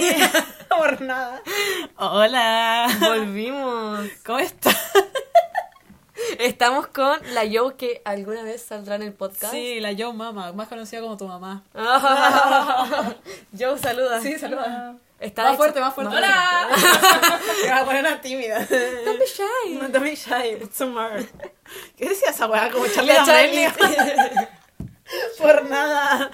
Por nada. Hola. Volvimos. ¿Cómo estás? Estamos con la Yo que alguna vez saldrá en el podcast. Sí, la Yo Mama, más conocida como tu mamá. Yo saluda. Sí, saluda. Está Más hecho- fuerte, más fuerte. ¡Hola! Me va a poner una tímida. Don't be shy. No te me shy, put some more. ¿Qué decía esa weá? Como Charlie La. Charlie. Por nada.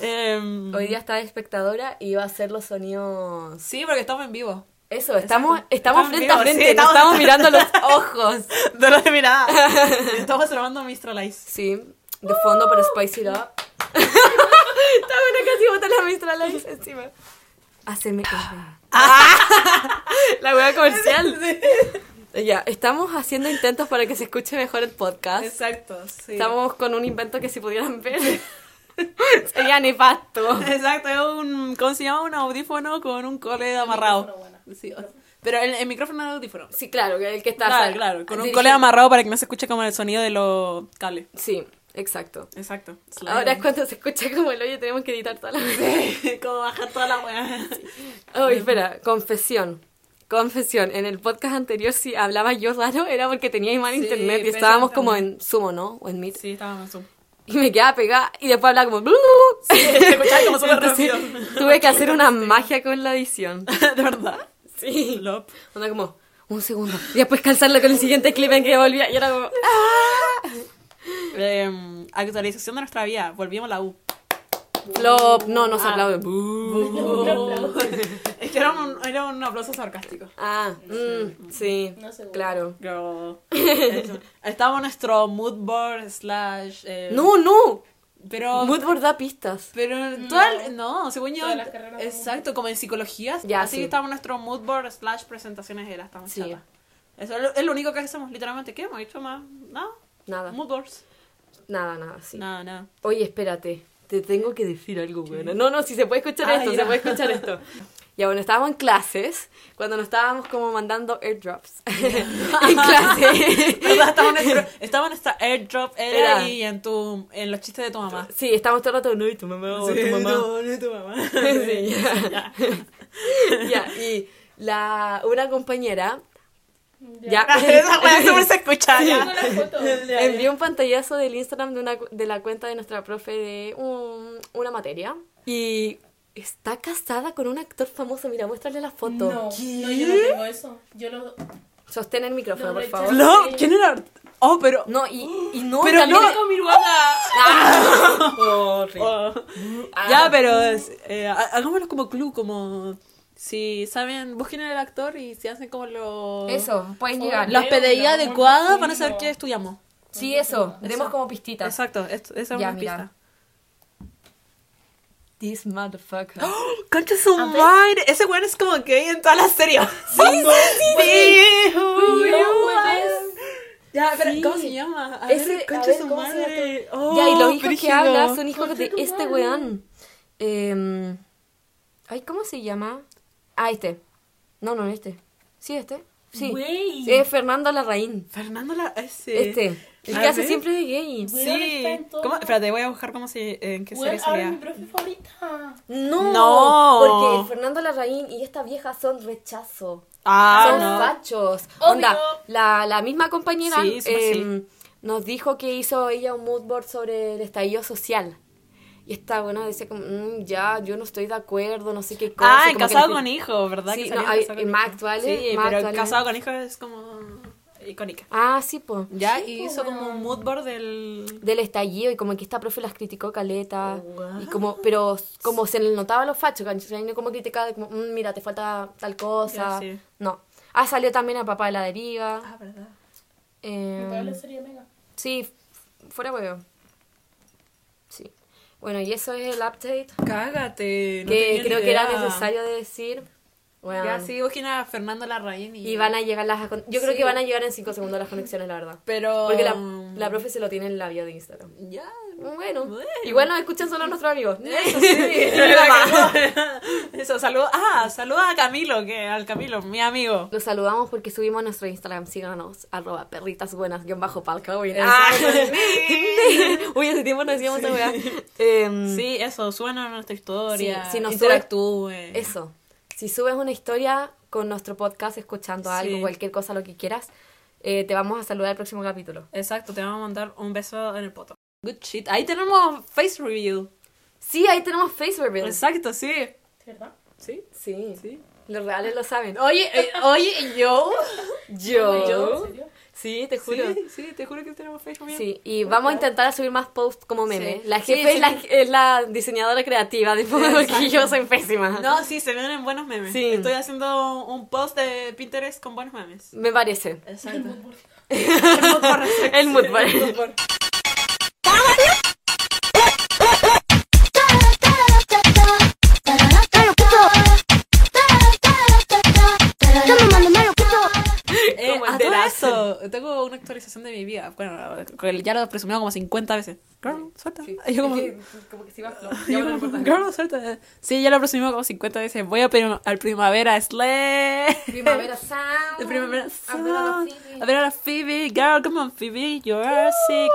Em, Hoy día está de espectadora y va a hacer los sonidos. Sí, porque estamos en vivo. Eso, estamos, estamos Estamos frente a frente, sí, estamos- estamos mirando los ojos. De lo de mirada. Estamos grabando Mistral Ice. Sí, de fondo para spice it up. Está bueno casi botar la Mistral Ice encima. Haceme La hueá comercial. Ya, estamos haciendo intentos para que se escuche mejor el podcast. Exacto, sí. Estamos con un invento que si pudieran ver sería nefasto. Exacto, es un. ¿Cómo se llama? Un audífono con un cole amarrado. Sí, pero el, el micrófono del audífono. Sí, claro, el que está. Claro, claro, con un cole amarrado para que no se escuche como el sonido de los cables. Sí, exacto. Exacto. Ahora es cuando se escucha como el hoyo tenemos que editar toda la como bajar toda la weá. Oye, espera, confesión. Confesión, en el podcast anterior si hablaba yo raro era porque tenía mal Sí, internet y estábamos como en Sumo, ¿no? O en Meet. Sí, estábamos en Zoom. Y me quedaba pegada y después hablaba como... escuchaba como Entonces, tuve que hacer una magia con la edición. ¿De verdad? Sí. Lop. Onda como, un segundo. Y después calzarlo con el siguiente clip en que volvía y era como... Em, actualización de nuestra vida. Volvimos a la U. Flop, no, no se Ah. aplaude. Es que era un, era un aplauso sarcástico. Ah, mm, sí, claro. Eso. Estaba nuestro mood board slash... eh, No, no. Pero... Moodboard da pistas. Pero en toda el- no, según yo, las exacto, como en psicología, Ya, así sí. que estaba nuestro mood board slash presentaciones era, estamos Sí. chatas. Eso es lo, es lo único que hacemos, literalmente, ¿qué hemos hecho más? No, Nada, mood boards. nada, nada, sí. No, no. Oye, espérate. Te tengo que decir algo, bueno. No, no, si se puede escuchar Ah, esto, ya. se puede escuchar esto. Ya, bueno, estábamos en clases, cuando nos estábamos como mandando airdrops. en clase. Estaba, en nuestra airdrop era, Era. ahí en tu en los chistes de tu mamá. Sí, estábamos todo el rato, no, y tu mamá, o tu mamá. No, no, tu mamá. Sí, ya. Ya, y la, una compañera, ya, Esa siempre se escucha foto. envió un pantallazo del Instagram de, una, de la cuenta de nuestra profe de un- una materia. Y está casada con un actor famoso. Mira, muéstrale la foto. No, no, yo no tengo eso. Yo lo. Sostén el micrófono, por favor. No, ¿quién era? Oh, pero... No, y, y no, Pero también- no. con mi ruana! Oh. Ya, pero es- eh, ha- hagámoslo como clue, como... Si saben, busquen el actor y si hacen como los... Eso, pueden llegar. Las PDI adecuadas van a saber qué estudiamos. Sí, eso. Demos como pistitas. Exacto, esto, esa es Ya, una mira. pista. This motherfucker. ¡Concha su madre! Ese weón es como gay en toda la serie. Sí, sí, sí. Ya, pero Sí. ¿cómo se llama? A Ese- ver, a concha ver, su ¿cómo se llama madre. Oh, ya, y los hijos que habla son hijos de este weón. Eh, ay, ¿cómo se llama? Ah, este. No, no, este. Sí, este. Sí. Güey. Es Fernando Larraín. Fernando la... Ese. Este. El que hace siempre de gay. Sí. ¿Cómo? Espérate, voy a buscar cómo se... En qué serie es mi salía. profe favorita. No, No. porque Fernando Larraín y esta vieja son rechazo. Ah, son no. fachos. Obvio. Onda, la, la misma compañera Sí, em, nos dijo que hizo ella un mood board sobre el estallido social. Y esta buena decía como, "Mm, ya, yo no estoy de acuerdo, no sé qué cosa. Ah, en como que casado le- con hijo, ¿verdad? Sí, Que no, hay- Casado con en más actuales, Sí, más pero actuales. casado con hijo es como icónica. Ah, sí, pues. Ya, Sí, y po, hizo como weón. un mood board del... Del estallido y como que esta profe las criticó caleta. Oh, y como, pero como se le notaba a los fachos, ¿cachai? Como criticaba, como, "Mm, mira, te falta tal cosa. Sí. No. Ah, salió también a Papá de la Deriva. Ah, verdad. Eh, Me la serie mega. sí, fuera huevo. Bueno, y eso es el update. Cágate. no que creo que era necesario de decir. Bueno, Ya, sí, busquen a Fernando Larraín y... Y van a llegar las... Yo creo que van a llegar en 5 segundos las conexiones, la verdad. Pero... Porque la, la profe se lo tiene en la bio de Instagram. Ya, Bueno, Bueno. igual nos escuchan solo nuestros amigos. Eso sí. Eso, saluda. Ah, saluda a Camilo, que al Camilo, mi amigo. Los saludamos porque subimos a nuestro Instagram. Síganos, arroba perritas buenas, guion bajo palca. Uy, ah. Exacto. Uy, hace tiempo no decíamos esa weá. Em, Sí, eso, suena a nuestra historia. Sí, sí, nos interactúe. Eso. si subes una historia con nuestro podcast, escuchando algo, Sí. cualquier cosa, lo que quieras, eh, te vamos a saludar el próximo capítulo. Exacto, te vamos a mandar un beso en el poto. Good shit. Ahí tenemos face review. Sí, ahí tenemos Facebook. reveal. Exacto, sí. ¿Verdad? Sí. Sí, Sí. los reales lo saben. Oye, eh, oye, yo. Yo. ¿En serio? Sí, te juro. Sí, sí, te juro que tenemos face review. Sí, y vamos a intentar subir más posts como meme. Sí. La jefe sí. es, la, es la diseñadora creativa, de porque yo soy pésima. No, sí, se vienen buenos memes. Sí. Estoy haciendo un post de Pinterest con buenos memes. Me parece. Exacto. El mood board. Eh, tengo una actualización de mi vida. Bueno, ya lo he presumido como 50 veces. Girl, suelta. Y yo como, como que se va yo como, girl, suelta. Sí, ya lo he presumido como 50 veces. Voy a prim- al primavera Slay. Primavera Sound. Primavera A ver a la Sound. Phoebe. A ver a la Phoebe. Girl, come on, Phoebe. You're sick.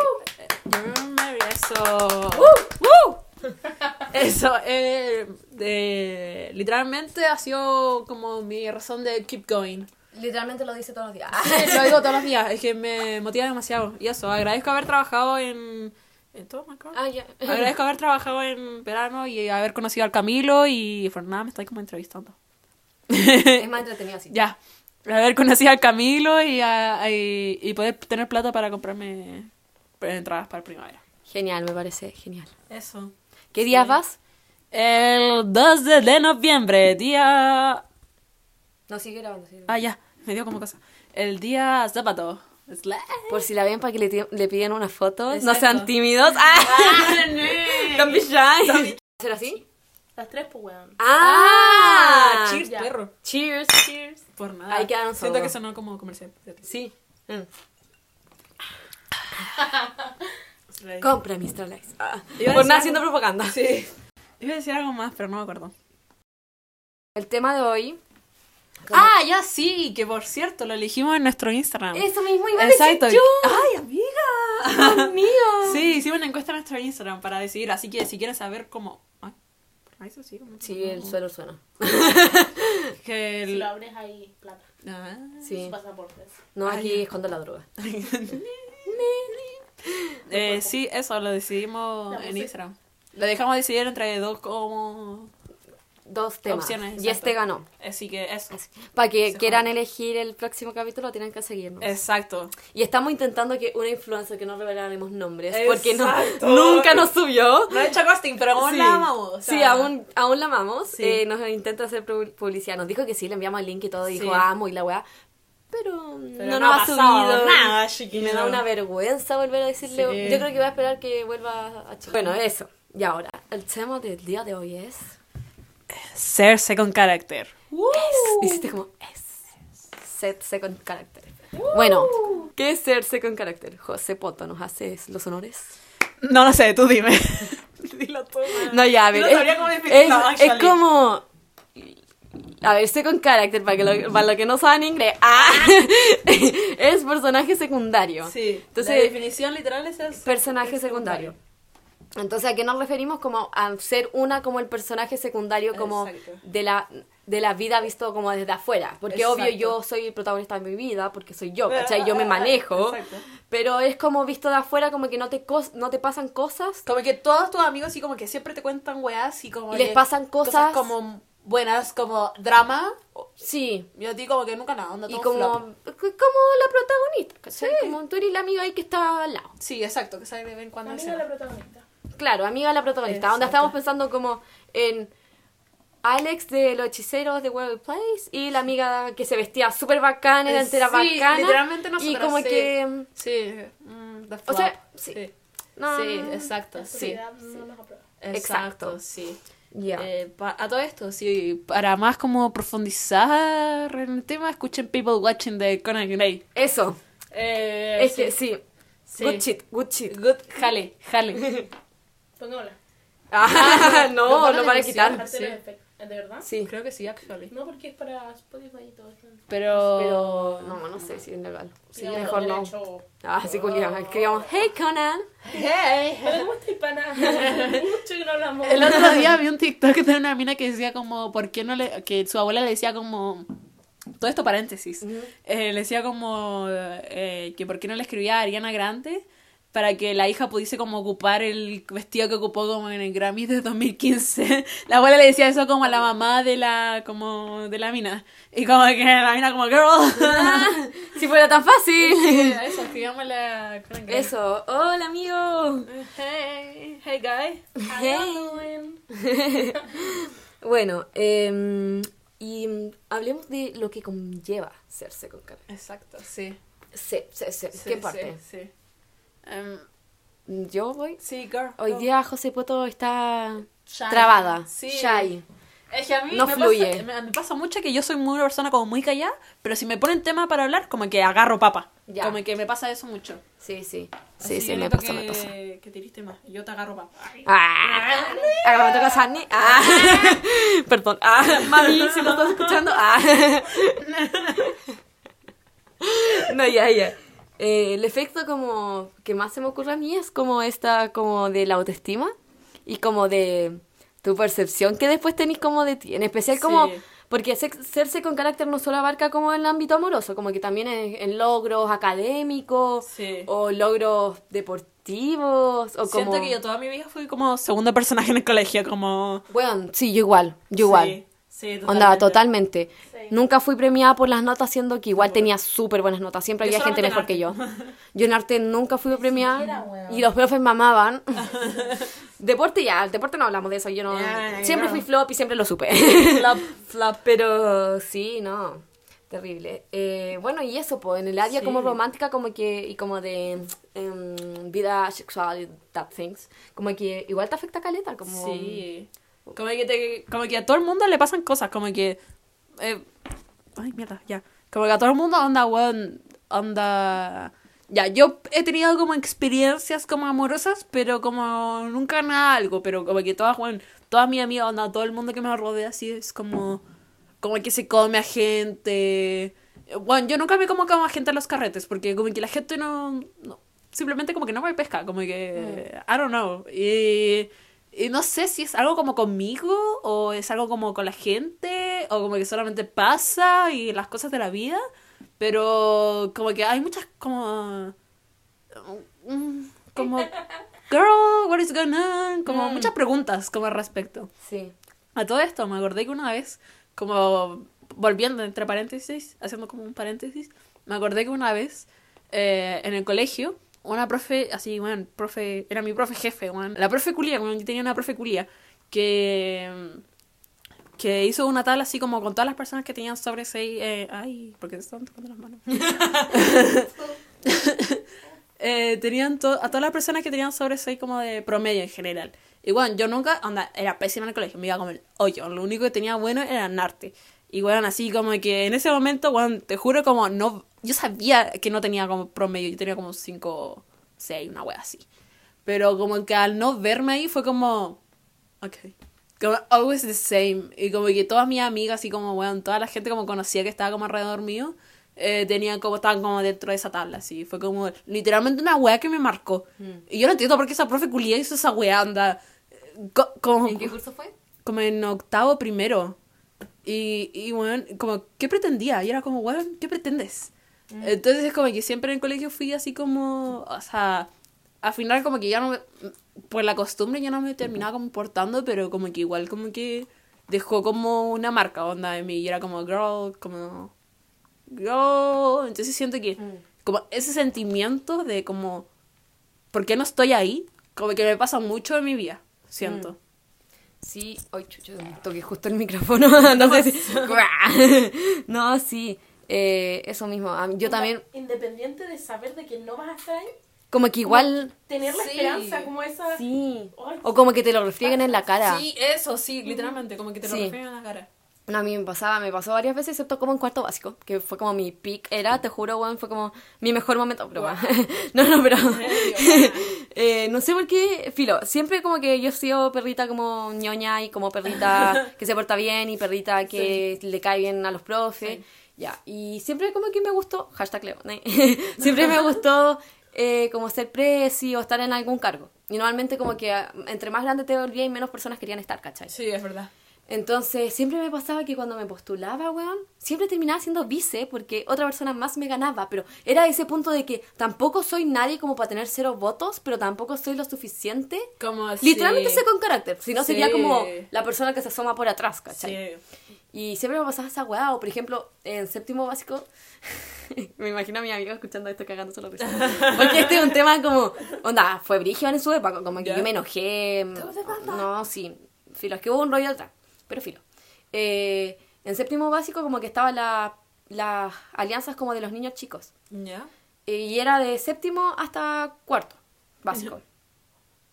You're Mary. Eso. Woo. Eso, eh, de- literalmente ha sido como mi razón de keep going. Literalmente lo dice todos los días. Lo digo todos los días, es que me motiva demasiado. Y eso, agradezco haber trabajado en. ¿En todo, God? Ah, ya. Agradezco haber trabajado en verano y haber conocido al Camilo y por nada me estoy como entrevistando. Es más entretenido así. Ya. Haber conocido al Camilo y, a- y, y poder tener plata para comprarme entradas para primavera. Genial, me parece genial. Eso. ¿Qué días vas? El 2 de, de noviembre, día. No, sigue grabando, sigue grabando. Ah, ya, me dio como cosa. El día sábado. Por si la ven para que le, piden una foto. No Exacto. sean tímidos. ¡Ah! Don't be shy. ¿Ser así? Las tres, pues, weón. ¡Ah! Cheers, ya. perro. Cheers. Cheers. Por nada. Ahí quedaron Siento que sonó como comercial. Sí. Mm. Compra Mr. Lex. Ah, Por nada haciendo propaganda. Sí. Iba a decir algo más, pero no me acuerdo. El tema de hoy. Ah, ya sí, que por cierto, lo elegimos en nuestro Instagram. Eso mismo iba a Exacto. decir yo. Ay, amiga. Dios mío. Sí, hicimos una encuesta en nuestro Instagram para decidir, así que si quieren saber cómo... Ay, eso sí, como- Sí, el suelo suena. Que Si lo abres ahí, plata. Ah. Sí. Su pasaporte. No, Ah, aquí escondo la droga. Eh, sí, eso lo decidimos en. Instagram. Lo dejamos decidir entre dos como Dos temas. opciones. y exacto. este ganó. Así que eso. Para que Se quieran elegir el próximo capítulo, tienen que seguirnos. Exacto. Y estamos intentando que una influencer que no revelaremos nombres, porque no, Exacto. nunca nos subió. No he hecho casting, pero aún Sí. la amamos. o sí, sea, aún, aún la amamos. Sí. Eh, nos intenta hacer pu- publicidad. Nos dijo que sí, le enviamos el link y todo. Dijo, Sí. amo y la weá. Pero, Pero no no nos ha ha subido. nada, chiquillo. me da una vergüenza volver a decirle. Sí. Yo creo que voy a esperar que vuelva a Chile. Bueno, eso. Y ahora, el tema del día de hoy es. Ser second character. Hiciste como es. Set second character. Bueno, ¿qué es ser second character? José Poto, ¿nos haces los honores? No lo sé, tú dime. Dilo tú. No, ya, a ver. No es, cómo es, es actually. como. A ver, second character, para, que lo, para lo que no saben inglés. Ah, es personaje secundario. Sí. Entonces- la definición literal es el Personaje secundario. Entonces, ¿a qué nos referimos? Como a ser una como el personaje secundario, como Exacto. de la, de la vida visto como desde afuera. Porque Exacto. obvio yo soy el protagonista de mi vida, porque soy yo, ¿cachai? Yo me manejo. Exacto. Pero es como visto de afuera, como que no te, cos- no te pasan cosas. Como que todos tus amigos así como que siempre te cuentan weas y como Y les pasan cosas- como buenas, como drama. Sí. Y a ti como que nunca nada, onda Y como, flop. como la protagonista, ¿cachai? Como tú eres la amiga ahí que está al lado. Sí, exacto, que sale de vez en cuando. Amiga en de la protagonista. Claro, amiga de la protagonista. Donde estamos pensando como en Alex de los hechiceros de World Place y la amiga que se vestía súper bacana, era entera Sí, bacana. literalmente Y nosotras, como sí. que... Sí, mm, the O sea, sí. sí. No, exacto, La sí. no nos. Exacto, sí. Ya. Eh, pa- a todo esto, sí, para más como profundizar en el tema, escuchen People Watching de Conan Gray. Eso. Eh, es que sí. Sí. Good shit, good shit. Good, jale, jale. Pongámosla. Ah, no, Lo para en quitar. Sí. de efecto. ¿De verdad? Sí. Creo que sí, actually. No, porque es para Spotify y todo eso. Pero... Pero no, no sé si es legal. Sí, mejor no. Ah, sí, culiao. Escribamos, hey Conan. Hey. ¿cómo estás, pana? Mucho que no hablamos. El otro día vi un TikTok de una mina que decía como, ¿por qué no le...? Que su abuela le decía como... Todo esto paréntesis. Eh, le decía como eh, que por qué no le escribía a Ariana Grande para que la hija pudiese como ocupar el vestido que ocupó como en el Grammy de 2015. La abuela le decía eso como a la mamá de la como de la mina. Y como que la mina como, girl. Si fuera tan fácil. eso, Eso. Hola, amigo. Hey, hey guy. Hey. Bueno, eh, y mm, hablemos de lo que conlleva serse con. Exacto, sí. Sí, sí, sí. Sí, ¿Qué parte? Sí, sí. Em, Yo voy. sí, girl. Hoy go. día José Poto está Shy. trabada. Sí. Shy. Es que a mí No me, fluye. Pasa, me, me pasa mucho que yo soy muy una persona como muy callada, pero si me ponen tema para hablar, como que agarro papa. Ya. Como que me pasa eso mucho. Sí, sí. Así Sí, sí, que me pasa, me que, pasa. Que te diste más. Yo te agarro papa. Ay. Ah, ahora me toca Sandy. Ah, perdón. Ah, mami, si lo estás escuchando. Ah. No, ya, ya. Eh, el efecto como que más se me ocurre a mí es como esta, como de la autoestima y como de tu percepción que después tenés como de ti. En especial como, Sí. porque se- serse con carácter no solo abarca como el ámbito amoroso, como que también en logros académicos Sí. o logros deportivos o Siento como... que yo toda mi vida fui como segundo personaje en el colegio, como... Bueno, sí, yo igual, yo igual. Sí, Onda, totalmente. Nunca fui premiada por las notas, siendo que igual tenía súper buenas notas. Siempre Yo había gente mejor que yo. Yo en arte nunca fui premiada. siquiera. Y los profes mamaban. deporte ya, deporte no hablamos de eso. Yo no. Siempre fui flop y siempre lo supe. Flop, flop. Pero sí, no. Terrible. Eh, bueno, y eso, pues, en el área como romántica, como que, y como de em, vida sexual that things, como que igual te afecta caleta, como... Sí. Como que, te, como que a todo el mundo le pasan cosas, como que... eh, ay, mierda, ya. Como que a todo el mundo onda, weón, onda... Ya, yo he tenido como experiencias como amorosas, pero como nunca nada algo, pero como que todas, weón, todas mis amigas, onda, todo el mundo que me rodea así es como... Como que se come a gente... Bueno, yo nunca me como como a gente en los carretes, porque como que la gente no... no simplemente como que no me pesca, como que... I don't know. Y... Y no sé si es algo como conmigo o es algo como con la gente o como que solamente pasa y las cosas de la vida, pero como que hay muchas como mm, como girl, what is going on? Como muchas preguntas como al respecto. Sí. A todo esto me acordé que una vez como volviendo entre paréntesis, haciendo como un paréntesis, me acordé que una vez eh, en el colegio una profe, así, bueno, profe, era mi profe jefe, bueno, la profe culia, bueno, yo tenía una profe culia que, que hizo una tabla así como con todas las personas que tenían sobre 6, eh, ay, porque se están tocando las manos. Eh, tenían to- a todas las personas que tenían sobre 6 como de promedio en general. Y bueno, yo nunca, onda, era pésima en el colegio, me iba como el hoyo, lo único que tenía bueno era en arte. Y bueno, así como que en ese momento, bueno, te juro como no, yo sabía que no tenía como promedio, yo tenía como 5, 6, una wea así. Pero como que al no verme ahí fue como, ok. Como always the same. Y como que todas mis amigas, así como, bueno, toda la gente como conocía que estaba como alrededor mío, eh, tenían como, estaban como dentro de esa tabla, así. Fue como literalmente una wea que me marcó. Y yo no entiendo por qué esa profe culia hizo esa wea, anda. Co- como, ¿En qué curso fue? como en octavo primero. Y, y bueno, como, ¿qué pretendía? Y era como, bueno, ¿qué pretendes? Entonces es como que siempre en el colegio fui así como, o sea, al final como que ya no me, por la costumbre ya no me terminaba comportando, pero como que igual como que dejó como una marca onda en mí y era como, girl, como, girl. Entonces siento que como ese sentimiento de como, ¿por qué no estoy ahí? Como que me pasa mucho en mi vida, siento. Sí, ay, chucho, toqué justo el micrófono. no sé si- no, sí, eh, eso mismo. a mí- Yo también, Independiente de saber de que no vas a estar ahí, como que igual, tener la Sí. esperanza como esa. sí. Ay, O como que te lo refrieguen en la cara. Sí, eso, sí, literalmente, como que te lo Sí. refieren en la cara. No, a mí me pasaba, me pasó varias veces, excepto como en cuarto básico, que fue como mi peak, era, te juro, weón, fue como mi mejor momento, pero bueno, no, no, pero, eh, no sé por qué, filo, siempre como que yo he sido perrita como ñoña y como perrita que se porta bien y perrita que le cae bien a los profes, ya, y siempre como que me gustó, hashtag Leo, ¿no? siempre me gustó eh, como ser presi o estar en algún cargo, y normalmente como que ah, entre más grande te volvías y menos personas querían estar, ¿cachai? Sí, es verdad. Entonces, siempre me pasaba que cuando me postulaba, weón, siempre terminaba siendo vice porque otra persona más me ganaba, pero era ese punto de que tampoco soy nadie como para tener cero votos, pero tampoco soy lo suficiente. Como Literalmente sí. sé con carácter, si no Sí. sería como la persona que se asoma por atrás, ¿cachai? Sí. Y siempre me pasaba esa weá, o por ejemplo, en séptimo básico, me imagino a mi amiga escuchando esto cagándose la risa. Porque este es un tema como, onda, fue brígido en su época, como que yo me enojé. No, sí, filo, es que hubo un rollo atrás, pero filo. Eh, en séptimo básico como que estaban la- las alianzas como de los niños chicos. ¿Ya? Y era de séptimo hasta cuarto básico.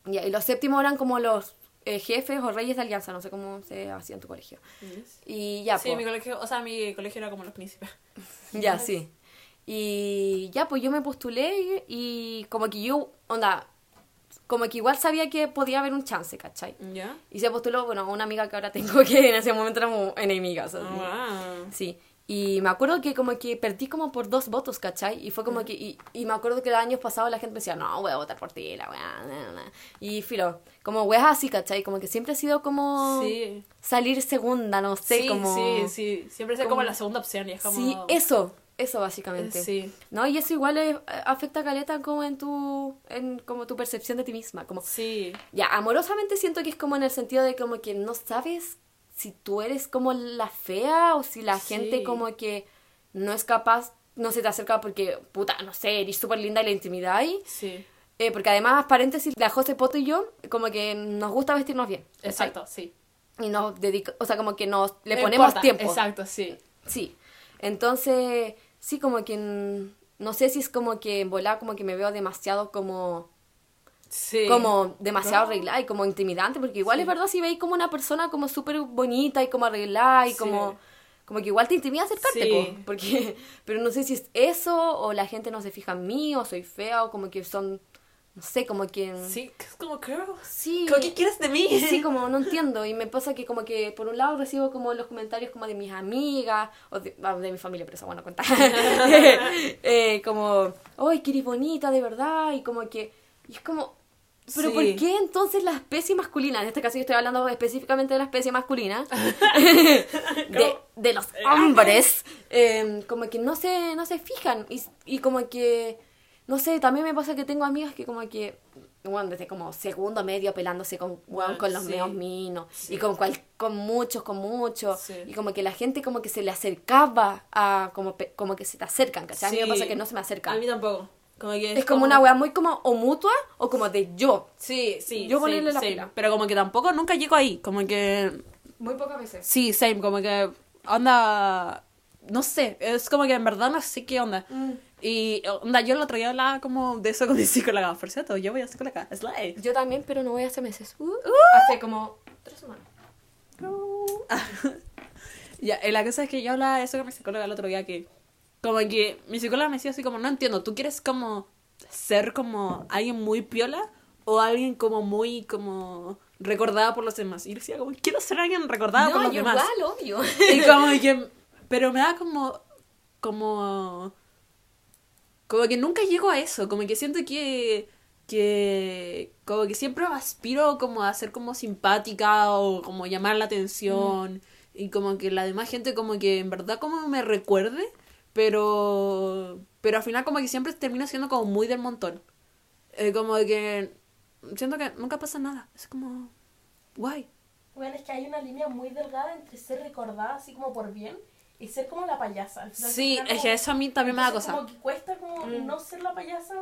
Y los séptimos eran como los eh, jefes o reyes de alianza, no sé cómo se hacía en tu colegio. Y ya, Sí, po. mi colegio, o sea, mi colegio era como los príncipes. Ya, sí. Y ya, pues yo me postulé y, como que yo, onda, como que igual sabía que podía haber un chance, ¿cachai? ¿Ya? Y se postuló, bueno, una amiga que ahora tengo que en ese momento éramos enemigas. así. Wow. Sí. Y me acuerdo que como que perdí como por dos votos, ¿cachai? Y fue como que... Y, y me acuerdo que los años pasados la gente me decía, no, voy a votar por ti, la weá. na, na". Y filo, como weas así, ¿cachai? Como que siempre ha sido como... Sí. Salir segunda, no sé, sí, como... sí, sí. Siempre es como como- la segunda opción y es como... Sí, eso, eso básicamente. Sí. ¿No? Y eso igual eh, afecta a Caleta como en tu, en como tu percepción de ti misma. Como, Sí. ya, amorosamente siento que es como en el sentido de como que no sabes si tú eres como la fea o si la Sí. gente como que no es capaz, no se te acerca porque, puta, no sé, eres súper linda y la intimidad ahí. Sí. Eh, porque además, paréntesis, la José Poto y yo, como que nos gusta vestirnos bien. Exacto, sí. Y nos dedica, o sea, como que nos le ponemos importa. tiempo. Exacto, sí. Sí. Entonces, sí, como que. No sé si es como que en volar, como que me veo demasiado como. Sí. Como demasiado No. arreglada y como intimidante, porque igual Sí. es verdad si veis como una persona como súper bonita y como arreglada y Sí. como. Como que igual te intimida acercarte, Sí. po, porque. Pero no sé si es eso, o la gente no se fija en mí, o soy fea, o como que son. No sé, como que. Sí, como, girl. Sí. ¿Cómo ¿Qué quieres de mí? Sí, como no entiendo. Y me pasa que como que por un lado recibo como los comentarios como de mis amigas o de, ah, de mi familia, pero eso bueno contar. Eh, como, ¡ay, que eres bonita de verdad! Y como que... Y es como... ¿Pero Sí. por qué entonces la especie masculina? En este caso yo estoy hablando específicamente de la especie masculina. de, de los hombres. eh, como que no se, no se fijan. Y, y como que... No sé, también me pasa que tengo amigas que como que... Bueno, desde como segundo medio pelándose con, Bueno, con los sí. meos minos. Sí. Y con, cual, con muchos, con muchos. Y como que la gente como que se le acercaba a... Como, como que se te acercan, ¿cachai? A mí me pasa que no se me A acercan. mí tampoco. Como que es como una wea muy como o mutua o como de yo. Sí, sí. Yo sí, ponerle la sí. pila. Pero como que tampoco nunca llego ahí. Como que. Muy pocas veces. Sí, same. Como que. Onda. No sé. Es como que en verdad no sé qué onda. Mm. Y onda, yo el otro día hablaba como de eso con mi psicóloga. Por cierto, yo voy a psicóloga. Es la E. Yo también, pero no voy hace meses. Uh, hace como tres semanas. Ya, eh, la cosa es que yo hablaba de eso con mi psicóloga el otro día que como que mi psicóloga me decía así como, no entiendo, ¿tú quieres como ser como alguien muy piola o alguien como muy como recordada por los demás? Y decía como, quiero ser alguien recordada por no, los yo demás. igual, obvio. Y como que, pero me da como, como, como que nunca llego a eso, como que siento que, que, como que siempre aspiro como a ser como simpática o como llamar la atención y como que la demás gente como que en verdad como me recuerde, pero, pero al final como que siempre termino siendo como muy del montón. Eh, como que siento que nunca pasa nada, es como, guay. Bueno, es que hay una línea muy delgada entre ser recordada así como por bien y ser como la payasa. Al final Sí, es que como- eso a mí también me da cosa. Como que cuesta como no ser la payasa.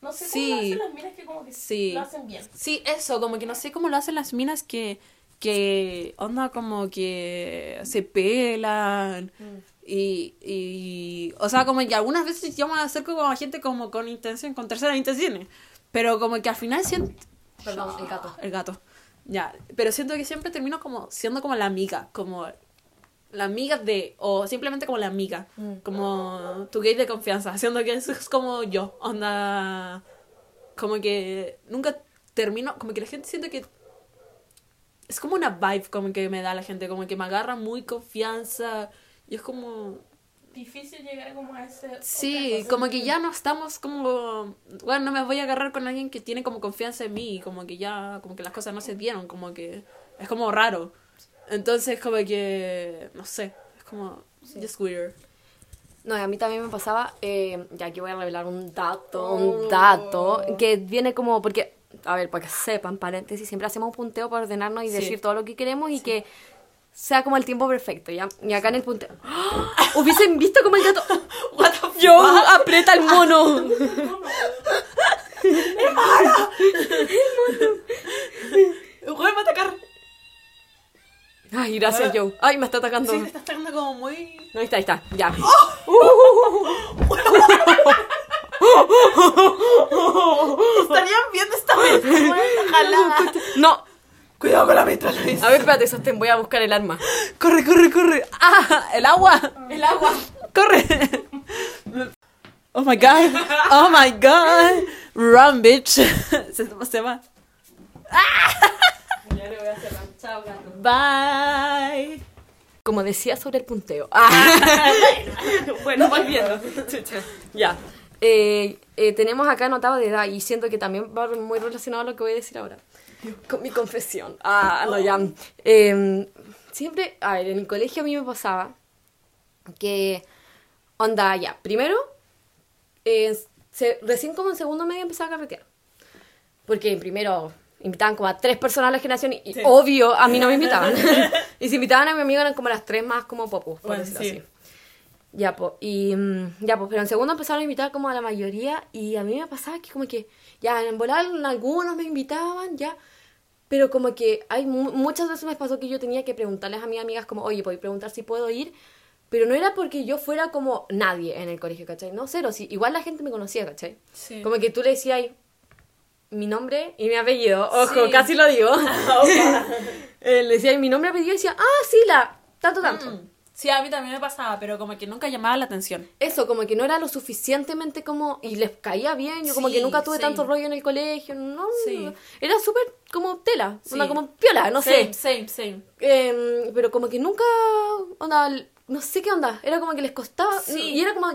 No sé Sí. cómo lo hacen las minas que como que Sí. lo hacen bien. Sí, eso, como que no sé cómo lo hacen las minas que, que onda como que se pelan. Y, y, o sea, como que algunas veces llaman a ser como a gente como con intención, con terceras intenciones. Pero como que al final siento... Perdón, el gato. El gato. Ya, pero siento que siempre termino como siendo como la amiga, como la amiga de, o simplemente como la amiga, como tu gay de confianza, haciendo que eso es como yo, onda, como que nunca termino, como que la gente siente que es como una vibe como que me da la gente, como que me agarra muy confianza y es como, Difícil llegar como a ese... sí, como que ya no estamos como, bueno, no me voy a agarrar con alguien que tiene como confianza en mí, como que ya, como que las cosas no se dieron, como que es como raro. Entonces como que, no sé, es como, just weird. No, y a mí también me pasaba, eh, ya aquí voy a revelar un dato, un dato, que viene como, porque, a ver, para que sepan, paréntesis, siempre hacemos un punteo para ordenarnos y Sí. decir todo lo que queremos y que sea como el tiempo perfecto, ¿ya? Y acá en el punteo, ¡Ah! hubiesen visto como el gato, What the yo aprieta el mono. Güey, me va a atacar. Ay, gracias, Joe. Ay, me está atacando. Sí, me está atacando como muy... No, ahí está, ahí está, ya. Estarían viendo esta vez. No, Cuidado con la metralla. a ver, espérate, sostén, voy a buscar el arma. Corre, corre, corre. ¡Ah! ¡El agua! El agua. ¡Corre! Oh my god. Oh my god. Run, bitch. Se, se va. Ya le voy a cerrar. Chao, gato. Bye. Como decía sobre el punteo. Ah. bueno, volviendo. ya. Eh, eh, tenemos acá anotado de edad y siento que también va muy relacionado a lo que voy a decir ahora. Con mi confesión. Ah, no, ya. Eh, siempre, a ver, en el colegio a mí me pasaba que, onda, ya, primero, eh, se- recién como en segundo medio empezaba a carretear. Porque en primero invitaban como a tres personas a la generación y, obvio a mí no me invitaban. y si invitaban a mi amigo eran como las tres más como popus, por Bueno, decirlo sí. así. Ya, pues, y mm, ya, pues, pero en segundo empezaron a invitar como a la mayoría y a mí me pasaba que como que, ya, en volar algunos me invitaban, ya, pero como que hay mu- muchas veces me pasó que yo tenía que preguntarles a mis amigas como, oye, ¿puedo preguntar si puedo ir? Pero no era porque yo fuera como nadie en el colegio, ¿cachai? No, cero, sí, igual la gente me conocía, ¿cachai? Sí. Como que tú le decías mi nombre y mi apellido, ojo, Sí. casi lo digo. Eh, le decía mi nombre y apellido y decía, ah, sí, la, tanto, tanto. Mm. Sí, a mí también me pasaba, pero como que nunca llamaba la atención. Eso, como que no era lo suficientemente como... Y les caía bien, yo como Sí, que nunca tuve sí. tanto rollo en el colegio, no, Sí. era súper como tela, Sí. onda como piola, no same, sé. Same, same. Em, pero como que nunca, onda, no sé qué onda, era como que les costaba, Sí. y era como...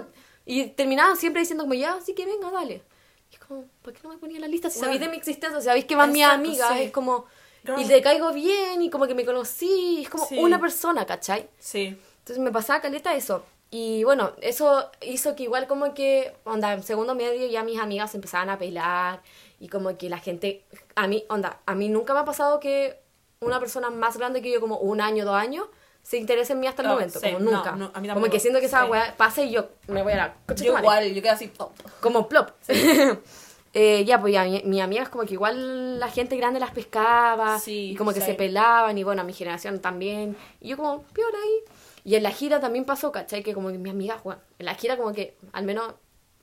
Y terminaban siempre diciendo como, ya, así que venga, dale. Y es como, ¿por qué no me ponía en la lista? Si Bueno. sabéis de mi existencia, si sabéis que van mis Exacto, amigas, sí. es como... Girl. Y te caigo bien, y como que me conocí, es como Sí. una persona, ¿cachai? Sí. Entonces me pasaba caleta eso. Y bueno, eso hizo que igual como que, onda, en segundo medio ya mis amigas empezaban a pelar y como que la gente, a mí, onda, a mí nunca me ha pasado que una persona más grande que yo, como un año, dos años, se interese en mí hasta el Oh, momento, sí, como no, nunca. no, a mí como que siento que esa Sí. weá pasa y yo me voy a la coche Yo igual, yo quedé así. oh. como plop. Eh, ya, pues ya, mi, mi amiga es como que igual la gente grande las pescaba Sí, y como que sí. se pelaban y bueno, a mi generación también. Y yo como, piola ahí. Y en la gira también pasó, ¿cachai? Que como que mi amiga, bueno, en la gira como que, al menos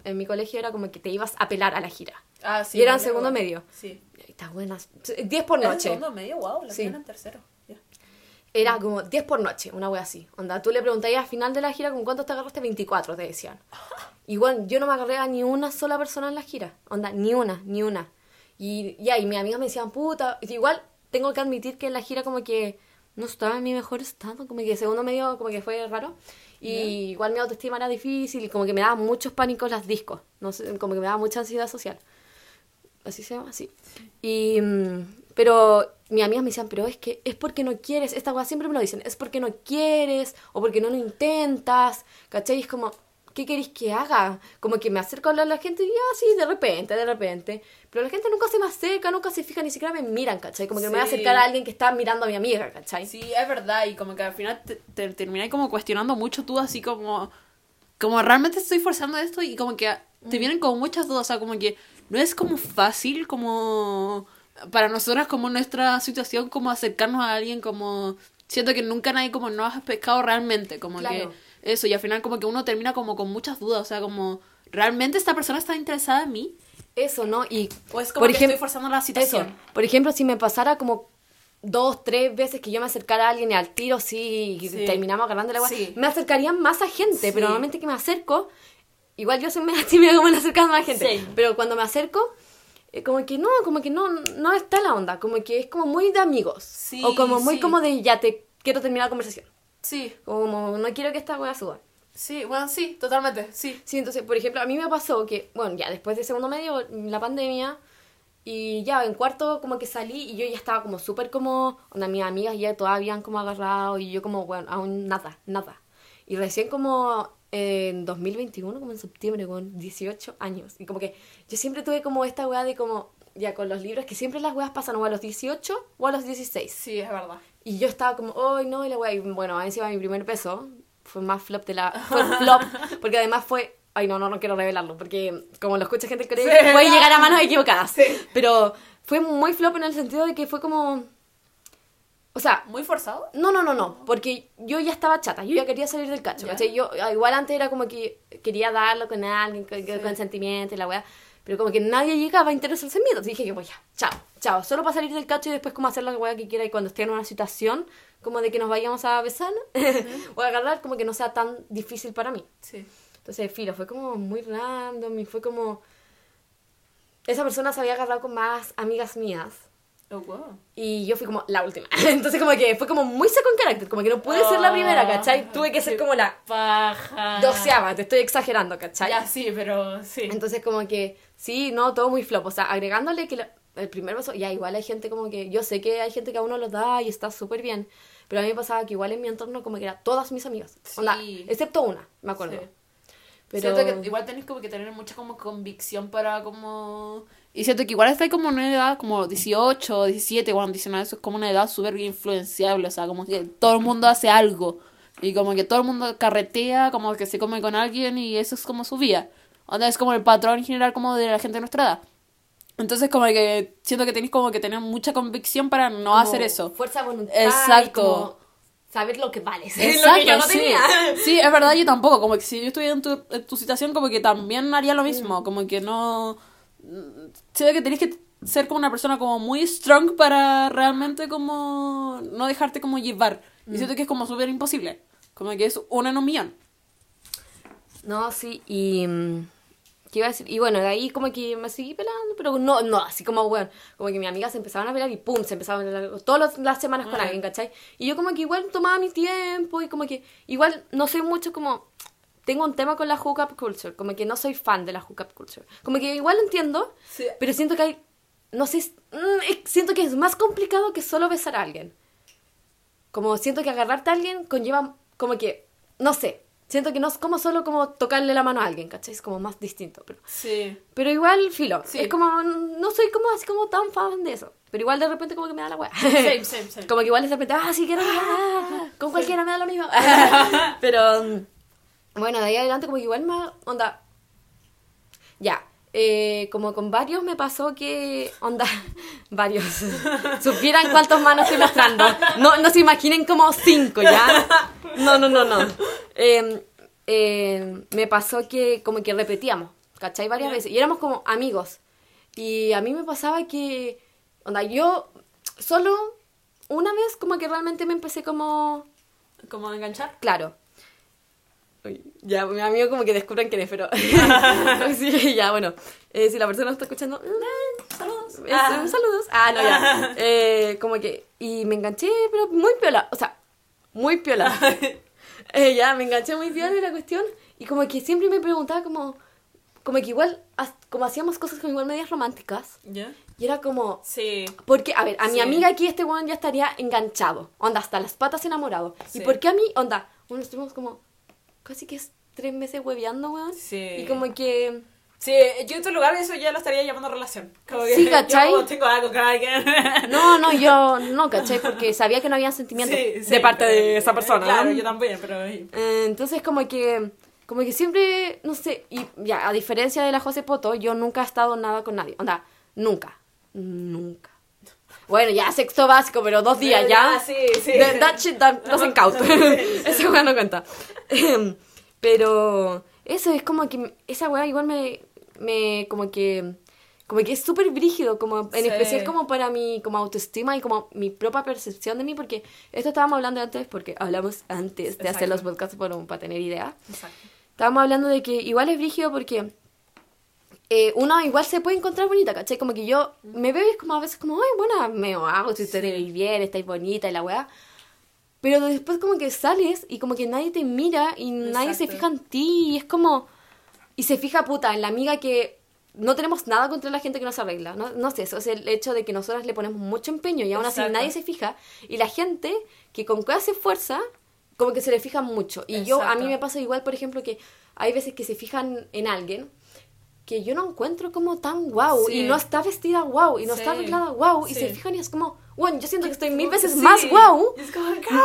en mi colegio era como que te ibas a pelar a la gira. Ah, sí. Y eran no, yo segundo igual. medio. Sí. Está buenas. 10 por ¿Era en noche. segundo medio? Wow, la Sí. en tercero. Era como 10 por noche, una wea así. Onda, tú le preguntabas al final de la gira con cuántos te agarraste, 24 te decían. Bueno, yo no me agarré a ni una sola persona en la gira. Onda, ni una, ni una. Y ya, y mis amigas me decían, puta. Igual tengo que admitir que en la gira como que no estaba en mi mejor estado, como que segundo medio como que fue raro. Y igual mi autoestima era difícil y como que me daba muchos pánicos las discos. No sé, como que me daba mucha ansiedad social. Así se llama, sí. Y, mm, pero mis amigas me decían, pero es que es porque no quieres, esta weá siempre me lo dicen, es porque no quieres o porque no lo intentas, ¿cachai? Y es como, ¿qué queréis que haga? Como que me acerco a hablar a la gente y ya, sí, de repente, de repente. Pero la gente nunca se me acerca, nunca se fija, ni siquiera me miran, ¿cachai? Como que me voy a Sí. acercar a alguien que está mirando a mi amiga, ¿cachai? Sí, es verdad, y como que al final te, te terminas como cuestionando mucho tú, así como, como realmente estoy forzando esto y como que te vienen como muchas dudas, o sea, como que no es como fácil como para nosotras como nuestra situación como acercarnos a alguien como siento que nunca nadie como nos ha pescado realmente, como Claro. que eso, y al final como que uno termina como con muchas dudas, o sea, como ¿realmente esta persona está interesada en mí? Eso, ¿no? Y O es como Por que estoy forzando la Eso. situación. Por ejemplo, si me pasara como dos, tres veces que yo me acercara a alguien y al tiro sí, y Sí. terminamos agarrando la weá, Sí. me acercarían más a gente, Sí. pero normalmente que me acerco, igual yo soy medio tímida como en acercarme a la gente, Sí. pero cuando me acerco, eh, como que no, como que no, no está la onda, como que es como muy de amigos, Sí, o como muy como de ya te quiero terminar la conversación, Sí, como no quiero que esta weá suba. sí, bueno, sí, totalmente, sí. Sí, entonces, por ejemplo, a mí me pasó que, bueno, ya después de segundo medio, la pandemia, y ya en cuarto como que salí y yo ya estaba como súper como, onda, mis amigas ya todas habían como agarrado y yo como, bueno, aún nada, nada. Y recién como en 2021, como en septiembre, con 18 años. Y como que yo siempre tuve como esta weá de como, ya con los libros, que siempre las weas pasan o a los 18 o a los 16. Sí, es verdad. Y yo estaba como, ¡ay, no! Y la wea, y bueno, encima mi primer peso fue más flop de la. Fue flop, porque además fue. Ay, no, no, no quiero revelarlo, porque como lo escucha gente en Corea, Sí. puede llegar a manos equivocadas. Sí. Pero fue muy flop en el sentido de que fue como. O sea, ¿Muy forzado? no, no, no, no, porque yo ya estaba chata, yo ya quería salir del cacho. Yo, ah, igual antes era como que quería darlo con alguien, con, con consentimiento y la weá, pero como que nadie llegaba a interesarse en mí, entonces dije que pues ya, chao, chao, solo para salir del cacho y después como hacer la weá que quiera y cuando esté en una situación como de que nos vayamos a besar o a agarrar, como que no sea tan difícil para mí. Sí. Entonces, filo, fue como muy random y fue como... Esa persona se había agarrado con más amigas mías. Oh, wow. Y yo fui como la última. Entonces como que fue como muy seco en carácter. Como que no pude ser la primera, ¿cachai? Tuve que ser como la Paja. doceava. Te estoy exagerando, ¿cachai? Ya, sí, pero sí. Entonces como que sí, no, todo muy flop. O sea, agregándole que la- el primer beso, ya igual hay gente como que... Yo sé que hay gente que a uno lo da y está súper bien. Pero a mí me pasaba que igual en mi entorno como que era todas mis amigas. Onda, Sí. excepto una, me acuerdo. Sí. Pero... Siento que igual tenés como que tener mucha como convicción para como... Y siento que igual está como una edad como 18, 17, cuando 19, eso es como una edad súper influenciable, o sea, como que todo el mundo hace algo. Y como que todo el mundo carretea, como que se come con alguien y eso es como su vida. Onda es como el patrón general como de la gente de nuestra edad. Entonces como que siento que tenéis como que tener mucha convicción para no como hacer eso. Fuerza voluntad. Exacto. como saber lo que vales. lo Exacto, que yo no sí. tenía. Sí, es verdad, yo tampoco. Como que si yo estuviera en tu, en tu situación, como que también haría lo mismo. Como que no. Siento que tenés que ser como una persona como muy strong para realmente como no dejarte como llevar. Y siento que es como súper imposible. Como que es uno en un millón. No, sí, y... mm, ¿Qué iba a decir? Y bueno, de ahí como que me seguí pelando, pero no, no, así como, bueno, como que mis amigas se empezaban a pelar y pum, se empezaban a pelar todas las semanas con Ah. alguien, ¿cachai? Y yo como que igual tomaba mi tiempo y como que igual no soy mucho como... Tengo un tema con la hookup culture, como que no soy fan de la hookup culture. Como que igual entiendo, Sí. pero siento que hay... No sé, mm, siento que es más complicado que solo besar a alguien. Como siento que agarrarte a alguien conlleva como que, no sé, siento que no es como solo como tocarle la mano a alguien, ¿cachai? Es como más distinto, pero... Sí. Pero igual, filo, Sí. es como, no soy como así como tan fan de eso. Pero igual de repente como que me da la weá. Same, same, same. Como que igual de repente, ah, sí quiero, ah, con cualquiera me da lo mismo. Pero, mm, bueno, de ahí adelante como que igual más, onda, ya, eh, como con varios me pasó que, onda, varios, supieran cuántos manos estoy mostrando. No, no se imaginen como cinco, ¿ya? No, no, no, no. Eh, eh, me pasó que como que repetíamos, ¿cachai? Varias veces. Y éramos como amigos. Y a mí me pasaba que, onda, yo solo una vez como que realmente me empecé como ¿Cómo enganchar? Claro. Ya, mi amigo como que descubran quién es, pero... sí, ya, bueno. Eh, si la persona está escuchando... mm, Saludos. es- Ah. Saludos. Ah, no, ya. Eh, como que... Y me enganché, pero muy piola. O sea, muy piola. Eh, ya, me enganché muy piola en la cuestión. Y como que siempre me preguntaba como... Como que igual... Como hacíamos cosas como igual medias románticas. ¿Ya? Y era como... Sí. Porque, a ver, a mi Sí. amiga aquí este weón ya estaría enganchado. Onda, hasta las patas enamorado. Sí. ¿Y por qué a mí? Onda, bueno, estuvimos como casi que es tres meses hueveando, weón. Sí. Y como que... Sí, yo en tu lugar eso ya lo estaría llamando relación. Como que Sí, ¿cachai? Yo tengo algo con alguien. No, no, yo no, ¿cachai? Porque sabía que no había sentimientos Sí, sí, de parte pero- de esa persona. Claro, ¿no? yo también, pero... Eh, entonces como que... Como que siempre, no sé, y ya, a diferencia de la José Poto, yo nunca he estado nada con nadie. Onda, nunca. Nunca. Bueno, ya sexto básico, pero dos días ya. sí, sí. That, that shit that doesn't count. esa weá no cuenta. Em, Pero eso es como que esa weá igual me, me como que como que es súper brígido, como en Sí. especial como para mi como autoestima y como mi propia percepción de mí, porque esto estábamos hablando antes, porque hablamos antes de hacer Exacto. los podcasts por, para tener idea. Exacto. Estábamos hablando de que igual es brígido porque eh, uno igual se puede encontrar bonita, ¿cachai? Como que yo me veo y es como a veces como, ay, buena, me hago, si te veis bien, estáis bonita y la weá. Pero después como que sales y como que nadie te mira y nadie se fija en ti y es como... Y se fija, puta, en la amiga que no tenemos nada contra la gente que no se arregla. No, no sé, eso es el hecho de que nosotras le ponemos mucho empeño y aún así Exacto. nadie se fija. Y la gente que con que hace fuerza, como que se le fija mucho. Y yo, a mí me pasa igual, por ejemplo, que hay veces que se fijan en alguien que yo no encuentro como tan guau Sí. y no está vestida guau y no está Sí. arreglada guau y Sí. se fijan y es como, bueno, yo siento que estoy mil veces más guau. Y es como, girl,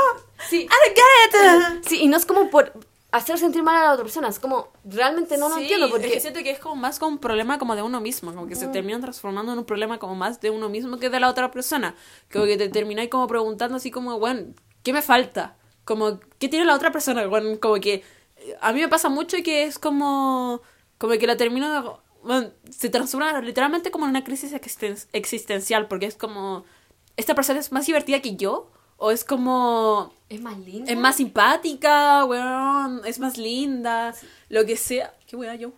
Sí. I get it. Sí, y no es como por hacer sentir mal a la otra persona, es como realmente no lo Sí, entiendo es porque que siento que es como más como un problema como de uno mismo, como que se termina transformando en un problema como más de uno mismo que de la otra persona. Como que te termináis como preguntando así como, bueno, ¿qué me falta? Como, ¿qué tiene la otra persona? Bueno, como que eh, a mí me pasa mucho que es como, como que la termino, bueno, se transforma literalmente como en una crisis existen- existencial, porque es como, ¿esta persona es más divertida que yo? ¿O es como, es más lindo. es más simpática, weón, es más linda, lo que sea. ¿Qué weá yo?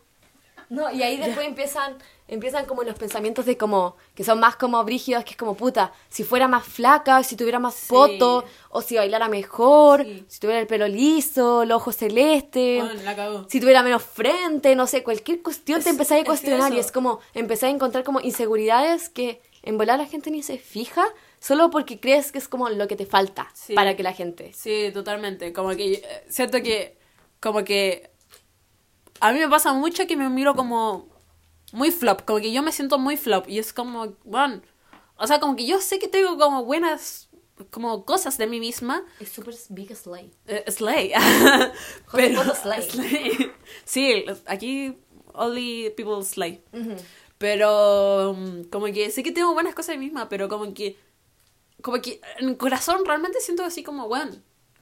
No, y ahí después empiezan empiezan como los pensamientos de como que son más como brígidos, que es como puta, si fuera más flaca, si tuviera más Sí. foto, o si bailara mejor, Sí. si tuviera el pelo liso, los ojos celestes, Bueno, si tuviera menos frente, no sé, cualquier cuestión te empezáis a es cuestionar y es como empezar a encontrar como inseguridades que en volar la gente ni se fija solo porque crees que es como lo que te falta Sí. para que la gente. Sí, totalmente. Como que eh, siento que, como que a mí me pasa mucho que me miro como muy flop, como que yo me siento muy flop y es como, bueno, o sea, como que yo sé que tengo como buenas como cosas de mí misma, Es súper big slay. Eh, slay. Puedo slay. slay. Sí, aquí only people slay. Pero um, como que sé que tengo buenas cosas de mí misma, pero como que como que en el corazón realmente siento así como, bueno,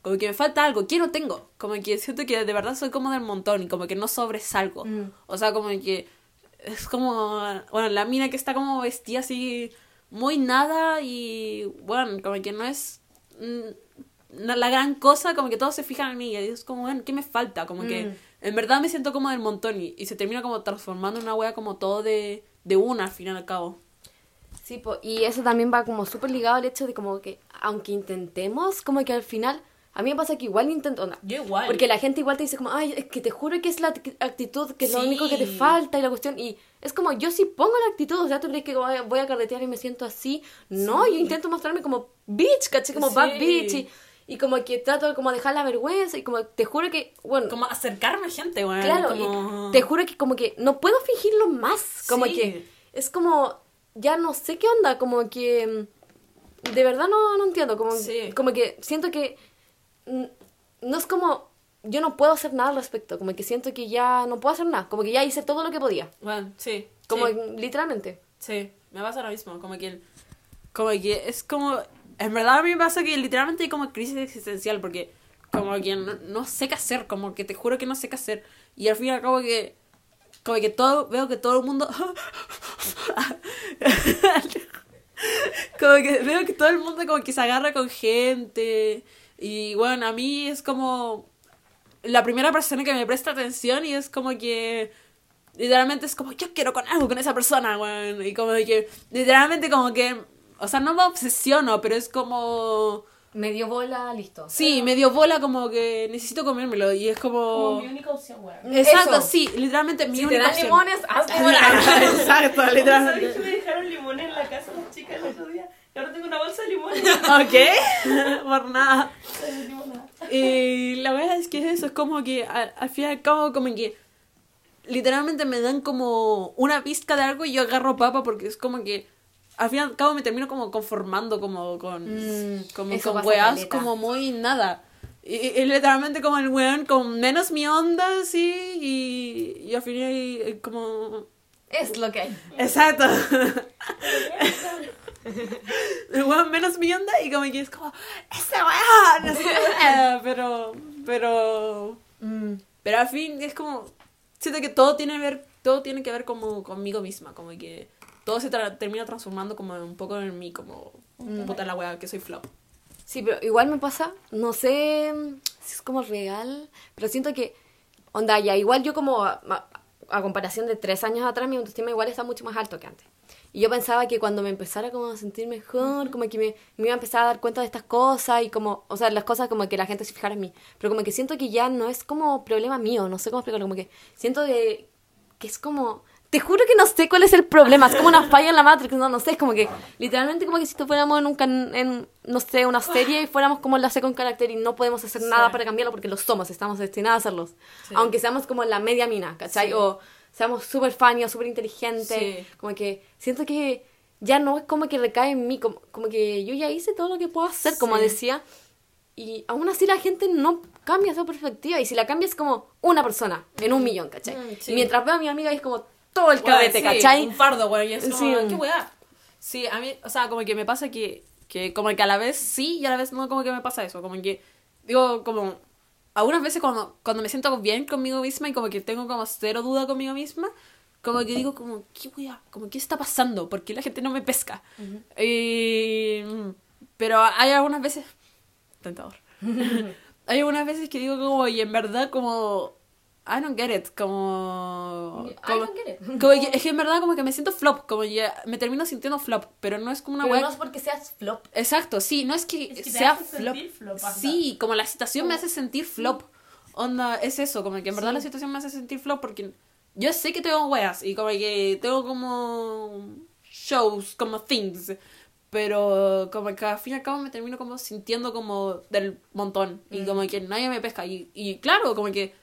como que me falta algo, ¿qué no tengo? Como que siento que de verdad soy como del montón y como que no sobresalgo. Mm. O sea, como que es como, bueno, la mina que está como vestida así muy nada y bueno, como que no es mm, la gran cosa, como que todos se fijan en mí y es como, bueno, ¿qué me falta? Como que Mm. en verdad me siento como del montón y, y se termina como transformando en una wea como todo de, de una al fin y al cabo. Sí, po, y eso también va como súper ligado al hecho de como que, aunque intentemos, como que al final, a mí me pasa que igual intento, no, Yo igual. porque la gente igual te dice como, ay, es que te juro que es la act- actitud, que es lo único que te falta y la cuestión, y es como, yo sí pongo la actitud, o sea, tú crees que voy a, carretear y me siento así, no, Sí. yo intento mostrarme como bitch, caché, como bad bitch, y, y como que trato de como dejar la vergüenza, y como, te juro que, bueno, Como acercarme a gente, weón. Claro, como... y te juro que como que no puedo fingirlo más. Como que es como, ya no sé qué onda, como que de verdad no, no entiendo, como, como que siento que no es como, yo no puedo hacer nada al respecto, como que siento que ya no puedo hacer nada, como que ya hice todo lo que podía, Bueno, sí. como sí. literalmente. Sí, me pasa lo mismo, como que, como que es como, en verdad a mí me pasa que literalmente hay como crisis existencial, porque como que no, no sé qué hacer, como que te juro que no sé qué hacer, y al fin y al cabo que, como que todo, veo que todo el mundo, como que veo que todo el mundo como que se agarra con gente, y bueno, a mí es como la primera persona que me presta atención y es como que literalmente es como yo quiero con algo con esa persona, weón. Y como de que literalmente como que, o sea, no me obsesiono, pero es como Me dio bola, listo. sí, me dio bola como que necesito comérmelo y es Como como mi única opción, weón. Exacto, Eso. sí, literalmente mi Si te única dan opción. limones, haz limones. Exacto, ¿Sabes que literalmente. me dejaron limones en la casa las chicas el otro día? Y ahora tengo una bolsa de limones. Ok, por nada. Y la verdad es que eso es como que al, al fin y al cabo como que literalmente me dan como una pizca de algo y yo agarro papa porque es como que al fin y al cabo me termino como conformando como con, Mm, como con weas como muy nada. Y, y literalmente como el weón con menos mi onda así y, y al final y- como... Es lo que hay. Exacto. El weón menos mi onda y como que es como ese weón así, eh, pero pero Mm. pero al fin es como siento que todo tiene que ver todo tiene que ver como conmigo misma como que todo se tra- termina transformando como un poco en mí, como puta la wea que soy flop. Sí, pero igual me pasa, no sé mm, si es como real, pero siento que, onda, ya, igual yo como, a- a comparación de tres años atrás, mi autoestima igual está mucho más alto que antes. Y yo pensaba que cuando me empezara como a sentir mejor, como que me, me iba a empezar a dar cuenta de estas cosas y como, o sea, las cosas como que la gente se fijara en mí. Pero como que siento que ya no es como problema mío, no sé cómo explicarlo, como que siento de, que es como... Te juro que no sé cuál es el problema, es como una falla en la Matrix, no, no sé, es como que literalmente como que si fuéramos en un, can- en, no sé, una serie y fuéramos como la con carácter y no podemos hacer nada para cambiarlo porque lo somos, estamos destinados a hacerlos. Aunque seamos como la media mina, ¿cachai? Sí. O seamos súper funny o súper inteligentes, Sí. como que siento que ya no es como que recae en mí, como, como que yo ya hice todo lo que puedo hacer, como Sí. decía, y aún así la gente no cambia su perspectiva. Y si la cambia es como una persona en un millón, ¿cachai? Mm, sí. Y mientras veo a mi amiga es como todo el Bueno, cabete, sí, ¿cachai? Un fardo, güey. Y es como, Sí. ¿qué weá? Sí, a mí, o sea, como que me pasa que, que como que a la vez sí y a la vez no, como que me pasa eso. Como que, digo, como, algunas veces cuando, cuando me siento bien conmigo misma y como que tengo como cero duda conmigo misma, como que digo como, ¿qué weá? Como, ¿qué está pasando? ¿Por qué la gente no me pesca? Y- pero hay algunas veces, tentador. hay algunas veces que digo como, y en verdad como, I don't get it, como... I como- don't get it. como es que en verdad como que me siento flop, como ya me termino sintiendo flop, pero no es como una Pero wea... no es porque seas flop. Exacto, sí, no es que, Es que te sea hace flop. flop, sí, como la situación me hace sentir flop. Onda, es eso, como que en verdad la situación me hace sentir flop porque yo sé que tengo weas y como que tengo como shows, como things, pero como que al fin y al cabo me termino como sintiendo como del montón y como que nadie me pesca y, y claro, como que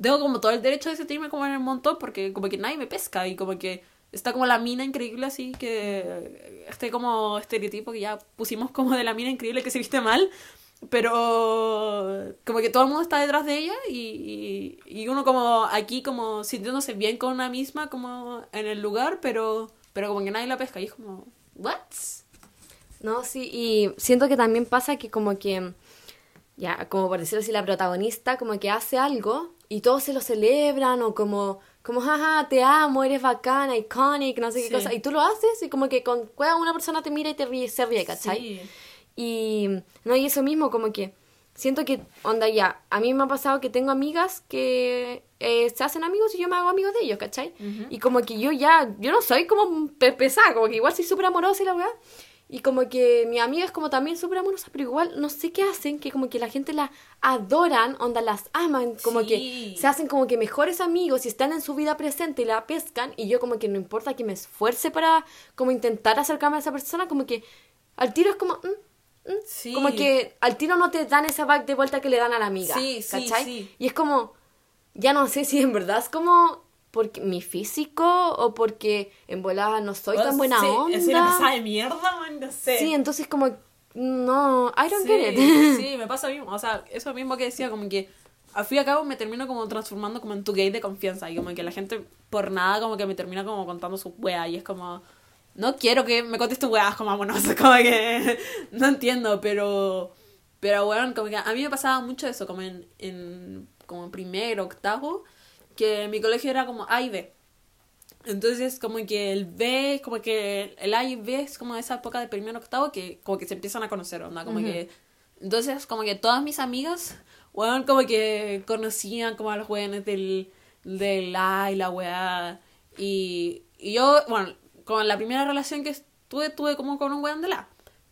tengo como todo el derecho de sentirme como en el montón porque como que nadie me pesca y como que está como la mina increíble así que este como estereotipo que ya pusimos como de la mina increíble que se viste mal pero como que todo el mundo está detrás de ella y, y, y uno como aquí como sintiéndose bien con una misma como en el lugar pero pero como que nadie la pesca y es como what No, sí, y siento que también pasa que como que, ya, como por decirlo así, la protagonista como que hace algo y todos se lo celebran o como, como, jaja, te amo, eres bacana, iconic, no sé Sí. qué cosa, y tú lo haces y como que con una persona te mira y te ríe, se ríe, ¿cachai? Sí. Y, no, y eso mismo, como que siento que, onda, ya, a mí me ha pasado que tengo amigas que eh, se hacen amigos y yo me hago amigos de ellos, ¿cachai? Y como que yo ya, yo no soy como pe- pesada, como que igual soy súper amorosa y la verdad. Y como que mi amiga es como también súper amorosa, pero igual no sé qué hacen, que como que la gente la adoran, onda, las aman, como Sí. que se hacen como que mejores amigos y están en su vida presente y la pescan. Y yo como que no importa que me esfuerce para como intentar acercarme a esa persona, como que al tiro es como... mm, mm, Sí. Como que al tiro no te dan esa back de vuelta que le dan a la amiga. Sí, ¿cachai? Y es como, ya no sé si en verdad es como porque mi físico o porque en volada no soy tan buena sí, onda. Es una pesada de mierda, man, no sé. Sí, entonces como, no, I don't sí, get it. sí, me pasa mismo. O sea, eso mismo que decía, como que al fin y al cabo me termino como transformando como en tu gay de confianza. Y como que la gente por nada como que me termina como contando su wea. Y es como, no quiero que me contes tu weas, como vámonos. Como que no entiendo, pero. Pero bueno, como que a mí me pasaba mucho eso, como en, en como en primero, octavo, que mi colegio era como A y B. Entonces, como que el B, como que el A y B es como esa época de primero octavo que como que se empiezan a conocer, onda, como que... Entonces, como que todas mis amigas, bueno, como que conocían como a los jóvenes del, del A y la weá. Y, y yo, bueno, con la primera relación que tuve, tuve como con un weón de la.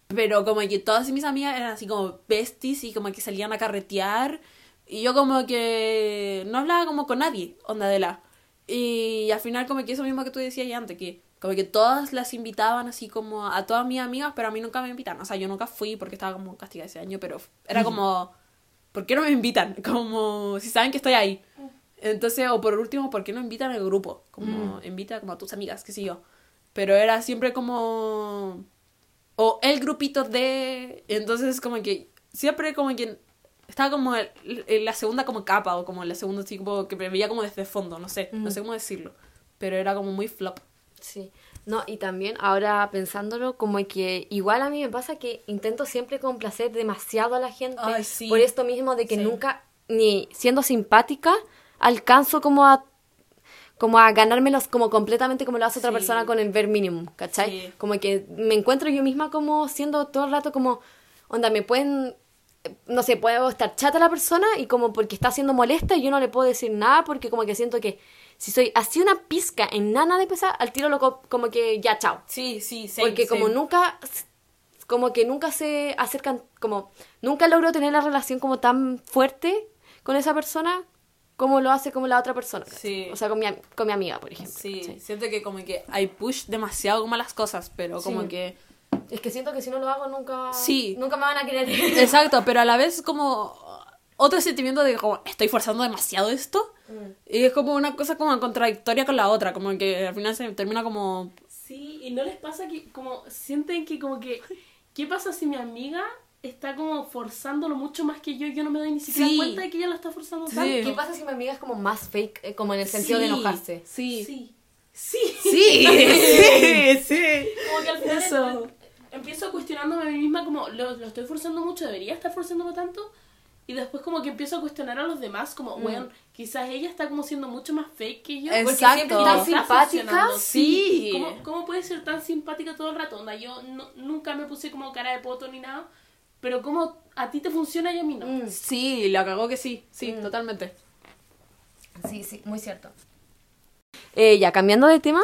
Pero como que todas mis amigas eran así como besties y como que salían a carretear. Y yo como que no hablaba como con nadie, onda de la. Y al final como que eso mismo que tú decías ya antes, que como que todas las invitaban así como a todas mis amigas, pero a mí nunca me invitan. O sea, yo nunca fui porque estaba como castigada ese año, pero era como, ¿por qué no me invitan? Como si saben que estoy ahí. Entonces, o por último, ¿por qué no invitan al grupo? Como invita como a tus amigas, qué sé yo. Pero era siempre como o el grupito de entonces como que siempre como que estaba como el- en la segunda como capa o como en la segunda así como que me veía como desde fondo no sé no sé cómo decirlo pero era como muy flop Sí. No, y también ahora pensándolo, como que igual a mí me pasa que intento siempre complacer demasiado a la gente. Ay, sí. Por esto mismo de que Sí. nunca, ni siendo simpática, alcanzo como a como a ganármelos como completamente como lo hace otra Sí. persona con el ver minimum, ¿cachai? Como que me encuentro yo misma como siendo todo el rato como, onda, me pueden, no sé, puedo estar chata la persona y como porque está siendo molesta y yo no le puedo decir nada porque como que siento que si soy así una pizca en nana de pesar, al tiro lo co- como que ya, chao. Sí, sí, same, Porque como nunca, como que nunca se acercan, como nunca logro tener la relación como tan fuerte con esa persona como lo hace como la otra persona. Sí. O sea, con mi, con mi amiga, por ejemplo. Sí, ¿cachai? siento que como que hay push demasiado como las cosas, pero como Sí. que... Es que siento que si no lo hago nunca, Sí. nunca me van a querer. Exacto, pero a la vez como otro sentimiento de como estoy forzando demasiado esto y es como una cosa como contradictoria con la otra, como que al final se termina como... Sí, y no les pasa que como sienten que como que ¿qué pasa si mi amiga está como forzándolo mucho más que yo y yo no me doy ni siquiera Sí. cuenta de que ella lo está forzando Sí. tanto? ¿Qué pasa si mi amiga es como más fake, eh, como en el sentido de Sí, enojarse? Sí. Sí. Sí. Sí, sí, sí. Como que al final Eso. Em- empiezo cuestionándome a mí misma como lo, lo estoy forzando mucho, debería estar forzándolo tanto. Y después como que empiezo a cuestionar a los demás como, bueno, quizás ella está como siendo mucho más fake que yo. Porque Exacto. siempre tan simpática. Sí. ¿Cómo, ¿Cómo puede ser tan simpática todo el rato? Onda, yo no- nunca me puse como cara de poto ni nada. Pero como a ti te funciona y a mí no. Mm. Sí, la cagó que sí, sí, totalmente. Sí, sí, muy cierto. Eh, ya, cambiando de tema,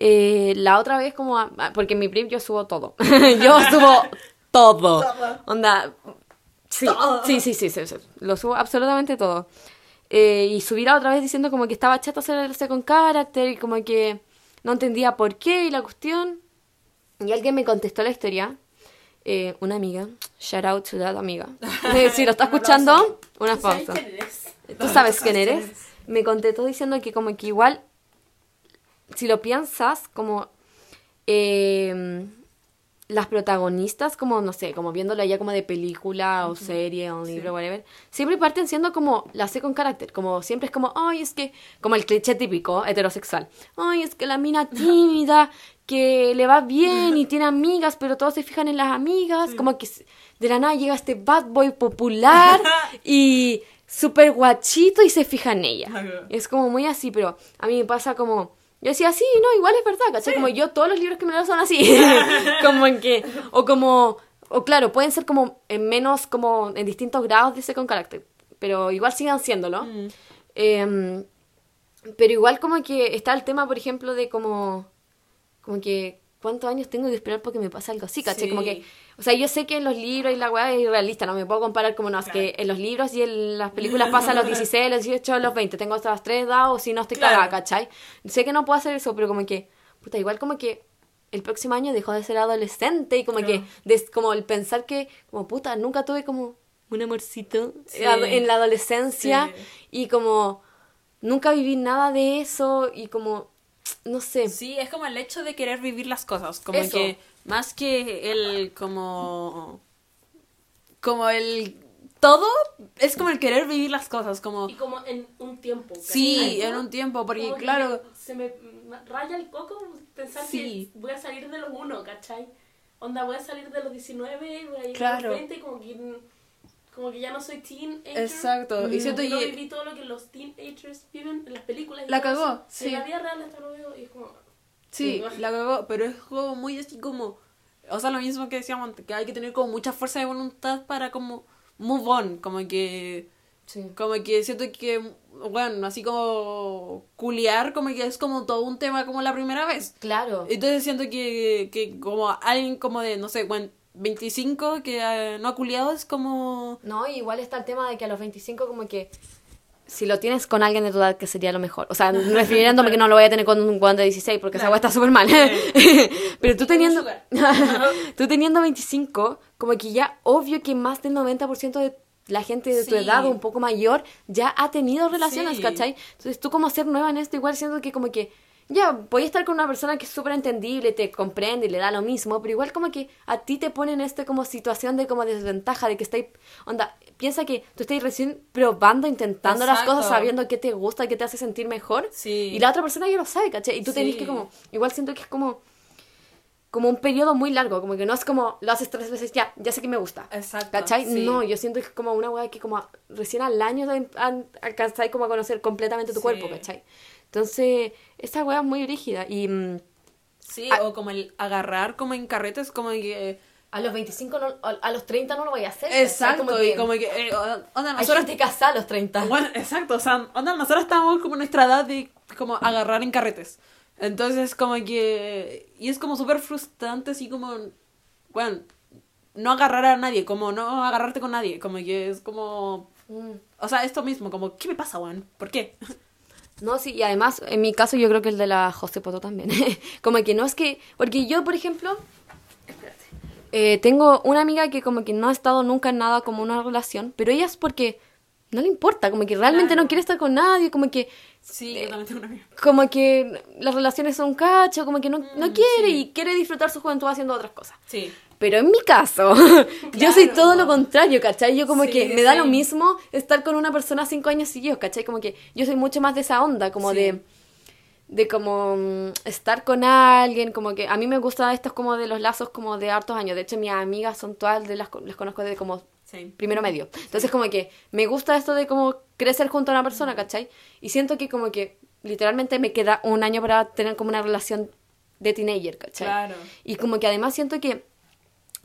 eh, la otra vez como... a- porque en mi prip yo subo todo. yo subo todo. Onda... Sí, sí, sí, sí, sí, sí, Lo subo absolutamente todo. Eh, y subí la otra vez diciendo como que estaba chata hacerse con carácter y como que no entendía por qué y la cuestión. Y alguien me contestó la historia. Eh, una amiga. Shout out to that amiga. Si lo está escuchando, una ¿Tú sabes pausa. ¿Tú sabes quién eres? Me contestó diciendo que como que igual, si lo piensas, como eh, las protagonistas, como, no sé, como viéndolo ya como de película o serie o libro, whatever, siempre parten siendo como la sé con carácter, como siempre es como, ay, es que, como el cliché típico heterosexual, ay, es que la mina tímida, que le va bien y tiene amigas, pero todos se fijan en las amigas, como que de la nada llega este bad boy popular y súper guachito y se fija en ella. Es como muy así, pero a mí me pasa como... Yo decía, sí, no, igual es verdad, ¿cachai? Como yo, todos los libros que me leo son así. como en que... O como... O claro, pueden ser como en menos, como en distintos grados de ese con carácter. Pero igual sigan siéndolo. Em, pero igual como que está el tema, por ejemplo, de como... Como que... ¿Cuántos años tengo de esperar porque me pase algo así, ¿cachai? Sí. Como que... O sea, yo sé que en los libros y la weá es irrealista, no me puedo comparar como no, es que en los libros y en las películas pasan los 16, los 18, los 20, tengo hasta las 3 edades o si no estoy Claro. cagada, ¿cachai? Sé que no puedo hacer eso, pero como que, puta, igual como que el próximo año dejó de ser adolescente y como que, des- como el pensar que, como puta, nunca tuve como un amorcito Sí. en la adolescencia Sí. y como nunca viví nada de eso y como, no sé. Sí, es como el hecho de querer vivir las cosas, como Eso. que más que el como como el todo es como el querer vivir las cosas, como Y como en un tiempo. ¿cachai? sí, en un tiempo, porque claro, Se me raya el coco pensar Sí. que voy a salir de los uno, ¿cachai? Onda, voy a salir de los 19, voy a ir Claro. a los 20, como que, como que ya no soy teenager. Exacto, y Como siento que no viví todo lo que los teenagers viven en las películas. La cagó, sí. En la vida real hasta lo veo y es como... Sí, Sí. la cagó, pero es como muy así como, o sea, lo mismo que decíamos antes, que hay que tener como mucha fuerza de voluntad para como move on, como que, Sí. como que siento que, bueno, así como culiar, como que es como todo un tema como la primera vez. Claro. Entonces siento que, que como alguien como de, no sé, bueno, 25 que eh, no ha culiado es como... No, igual está el tema de que a los 25 como que si lo tienes con alguien de tu edad que sería lo mejor. O sea, refiriéndome que no lo voy a tener con un guan de 16 porque esa weá está súper mal. Pero tú teniendo tú teniendo 25, como que ya obvio que más del 90% de la gente de tu Sí. edad o un poco mayor ya ha tenido relaciones, Sí. ¿cachai? Entonces tú como ser nueva en esto igual siento que como que ya, voy a estar con una persona que es súper entendible, te comprende y le da lo mismo, pero igual como que a ti te ponen este como situación de como desventaja, de que estáis, onda, piensa que tú estás recién probando, intentando las cosas, sabiendo qué te gusta, qué te hace sentir mejor, Sí. y la otra persona ya lo sabe, ¿cachai? Y tú tenés Sí. que como, igual siento que es como, como un periodo muy largo, como que no es como lo haces tres veces, ya, ya sé que me gusta. Exacto, ¿Cachai? sí. No, yo siento que es como una weá que como recién al año alcanzáis como a conocer completamente tu Sí. cuerpo, ¿cachai? Entonces, esa weá es muy rígida y mm, Sí, Ah. o como el agarrar como en carretes, como que... a los 25, no, a a los 30 no lo voy a hacer. Exacto, Como y que como que... eh, onda, hay nosotros... casada a los 30. Bueno, exacto, o sea, onda, nosotros estamos como en nuestra edad de como agarrar en carretes. Entonces, como que... Y es como súper frustrante, así como... Bueno, no agarrar a nadie, como no agarrarte con nadie, como que es como... Mm. O sea, esto mismo, como, ¿qué me pasa, weón? ¿Por qué? No, sí, y además, en mi caso, yo creo que el de la José Poto también. como que no es que. Porque yo, por ejemplo. espérate, eh, tengo una amiga que, como que no ha estado nunca en nada como una relación, pero ella es porque no le importa, como que realmente Claro. no quiere estar con nadie, como que. Sí, yo también tengo una amiga. Como que las relaciones son cacho, como que no, no quiere y quiere disfrutar su juventud haciendo otras cosas. Sí. Pero en mi caso, yo soy todo lo contrario, ¿cachai? Yo como Sí, que me da lo mismo estar con una persona cinco años seguidos, ¿cachai? Como que yo soy mucho más de esa onda, como de de como mm, estar con alguien, como que a mí me gusta estos como de los lazos como de hartos años. De hecho, mis amigas son todas, de las, las conozco desde como Sí. primero medio. Entonces como que me gusta esto de como crecer junto a una persona, ¿cachai? Y siento que como que literalmente me queda un año para tener como una relación de teenager, ¿cachai? Claro. Y como que además siento que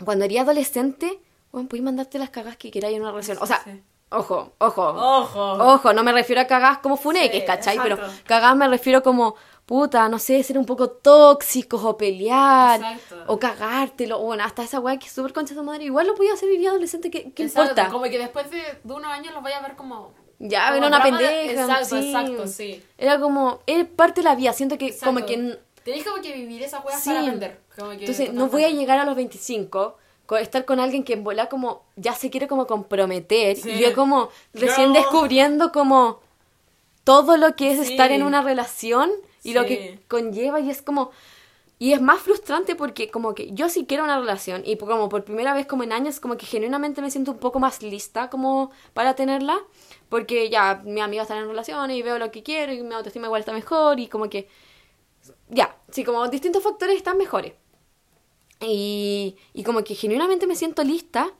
cuando eres adolescente, bueno, puedes mandarte las cagas que queráis en una relación. O sea, Sí. ojo, ojo. Ojo. Ojo, no me refiero a cagas como funeques, ¿cachai? Pero cagas me refiero como, puta, no sé, ser un poco tóxicos o pelear. Exacto. O cagártelo. O bueno, hasta esa weá que es súper concha de madre. Igual lo podía hacer vivir adolescente, ¿qué, qué Exacto, importa? Como que después de, de unos años los vaya a ver como... Ya, como era una drama de- pendeja. Exacto, sí. exacto, sí. Era como, es parte de la vida. Siento que como que... Tenés como que vivir esa weá Sí. para aprender. Como que Entonces, no voy a llegar a los 25 con estar con alguien que en bola como ya se quiere como comprometer Sí. y yo como recién descubriendo como todo lo que es Sí. estar en una relación y lo que conlleva y es como y es más frustrante porque como que yo sí quiero una relación y como por primera vez como en años como que genuinamente me siento un poco más lista como para tenerla porque ya mi amiga está en relaciones y veo lo que quiero y mi autoestima igual está mejor y como que ya, sí, como distintos factores están mejores. Y, y como que genuinamente me siento lista,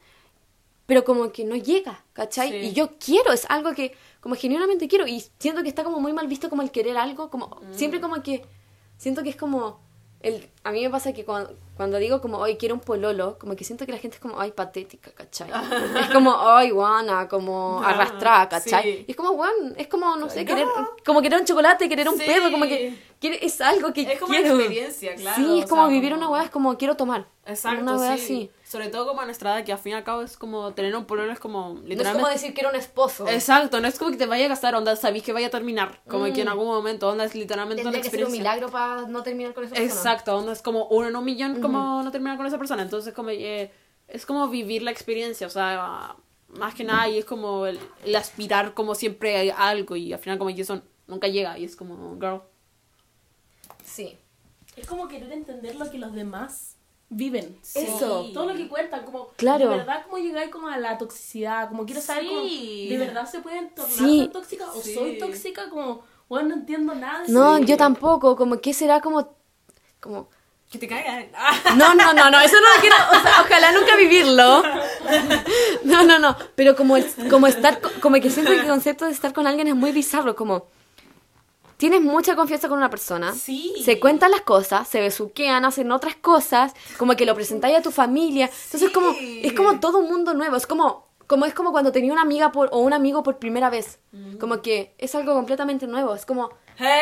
pero como que no llega, ¿cachai? Sí. Y yo quiero, es algo que como genuinamente quiero y siento que está como muy mal visto como el querer algo, como siempre como que siento que es como el a mí me pasa que cuando, cuando digo como hoy quiero un pololo, como que siento que la gente es como ay patética, ¿cachai? es como ay guana, como No, arrastrada, ¿cachai? sí. Y es como guan, es como no sé, querer como querer un chocolate, querer un Sí. perro, como que quiere- es algo que Es como una quiero. experiencia, claro, Sí, es como sea, vivir como- una weá, es como quiero tomar. Exacto, Una weá sí. así. Sobre todo como a nuestra edad, que al fin y al cabo es como tener un pololo es como No es literalmente... como decir que era un esposo. Exacto, no es como que te vaya a gastar, onda, sabéis que vaya a terminar. Como que en algún momento, onda, es literalmente una Mm. Tendría que ser un experiencia. milagro para no terminar con esa persona. Exacto, onda, es como uno en un millón como no terminar con esa persona. Entonces, como eh, es como vivir la experiencia, o sea, más que nada, y es como el, el aspirar como siempre a algo y al final como que eso nunca llega y es como, girl. Sí. Es como querer entender lo que los demás viven. Eso. Como Todo lo que cuentan, como Claro. de verdad como llegar como a la toxicidad, como quiero saber como Sí. de verdad se pueden tornar Sí. tan tóxica o Sí. soy tóxica como bueno no entiendo nada de No, eso. yo tampoco, como que será como como Que te caigan. No, no, no, no, eso no lo quiero, o sea, ojalá nunca vivirlo. No, no, no, pero como el- como estar co- como que siento que el concepto de estar con alguien es muy bizarro, como tienes mucha confianza con una persona, Sí. se cuentan las cosas, se besuquean, hacen otras cosas, como que lo presentáis a tu familia. Entonces como Sí. es como todo un mundo nuevo, es como como es como cuando tenía una amiga por, o un amigo por primera vez. Como que es algo completamente nuevo, es como Hey,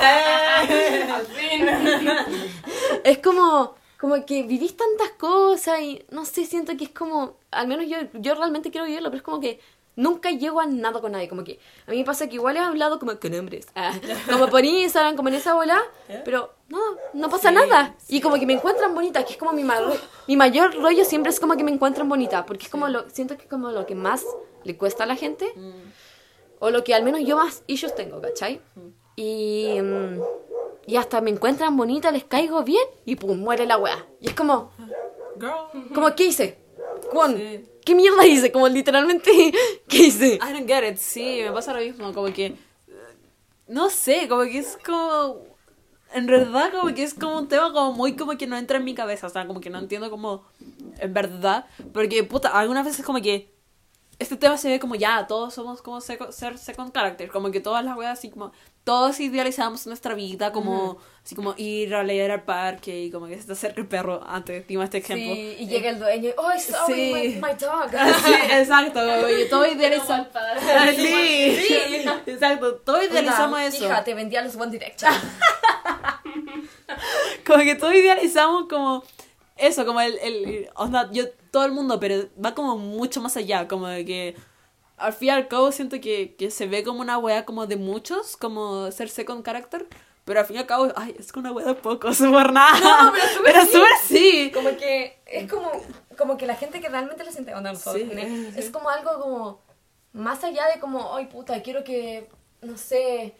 hey. Fin. es como como que vivís tantas cosas y no sé, siento que es como, al menos yo, yo realmente quiero vivirlo, pero es como que nunca llego a nada con nadie, como que a mí me pasa que igual he hablado como con hombres, ah, como por Instagram, como en esa bola, pero no, no pasa Sí, nada. Y como que me encuentran bonita, que es como mi, ma- mi mayor rollo siempre es como que me encuentran bonita, porque es como lo, siento que es como lo que más le cuesta a la gente, o lo que al menos yo más issues tengo, ¿cachai? Y, mm, y hasta me encuentran bonita, les caigo bien y pum, muere la weá. Y es como, Girl. como ¿qué hice? Juan, Sí. ¿qué mierda hice? Como literalmente, ¿qué hice? I don't get it, sí, me pasa lo mismo, como que, no sé, como que es como, en verdad como que es como un tema como muy como que no entra en mi cabeza, o sea, como que no entiendo como en verdad, porque puta, algunas veces como que este tema se ve como ya, todos somos como seco- ser second character, como que todas las weas así como, todos idealizamos nuestra vida como, así como ir a leer al parque y como que se te acerca el perro antes, dimos este ejemplo. Sí, y llega el dueño y, oh, sorry, Sí. my, my dog. Sí, exacto, Pero idealizamos. padre. Sí, sí, exacto, todos idealizamos Onda, eso. Hija, te vendía los One Direction. Como que todos idealizamos como eso, como el, el onda, yo, todo el mundo, pero va como mucho más allá, como de que al fin y al cabo siento que, que se ve como una wea como de muchos, como ser second character, pero al fin y al cabo, ay, es que una wea de pocos, por nada. No, pero súper pero sí. sí. Como que es como, como que la gente que realmente lo siente, onda, nosotros, Sí, ¿ne? sí. es como algo como más allá de como, ay puta, quiero que, no sé.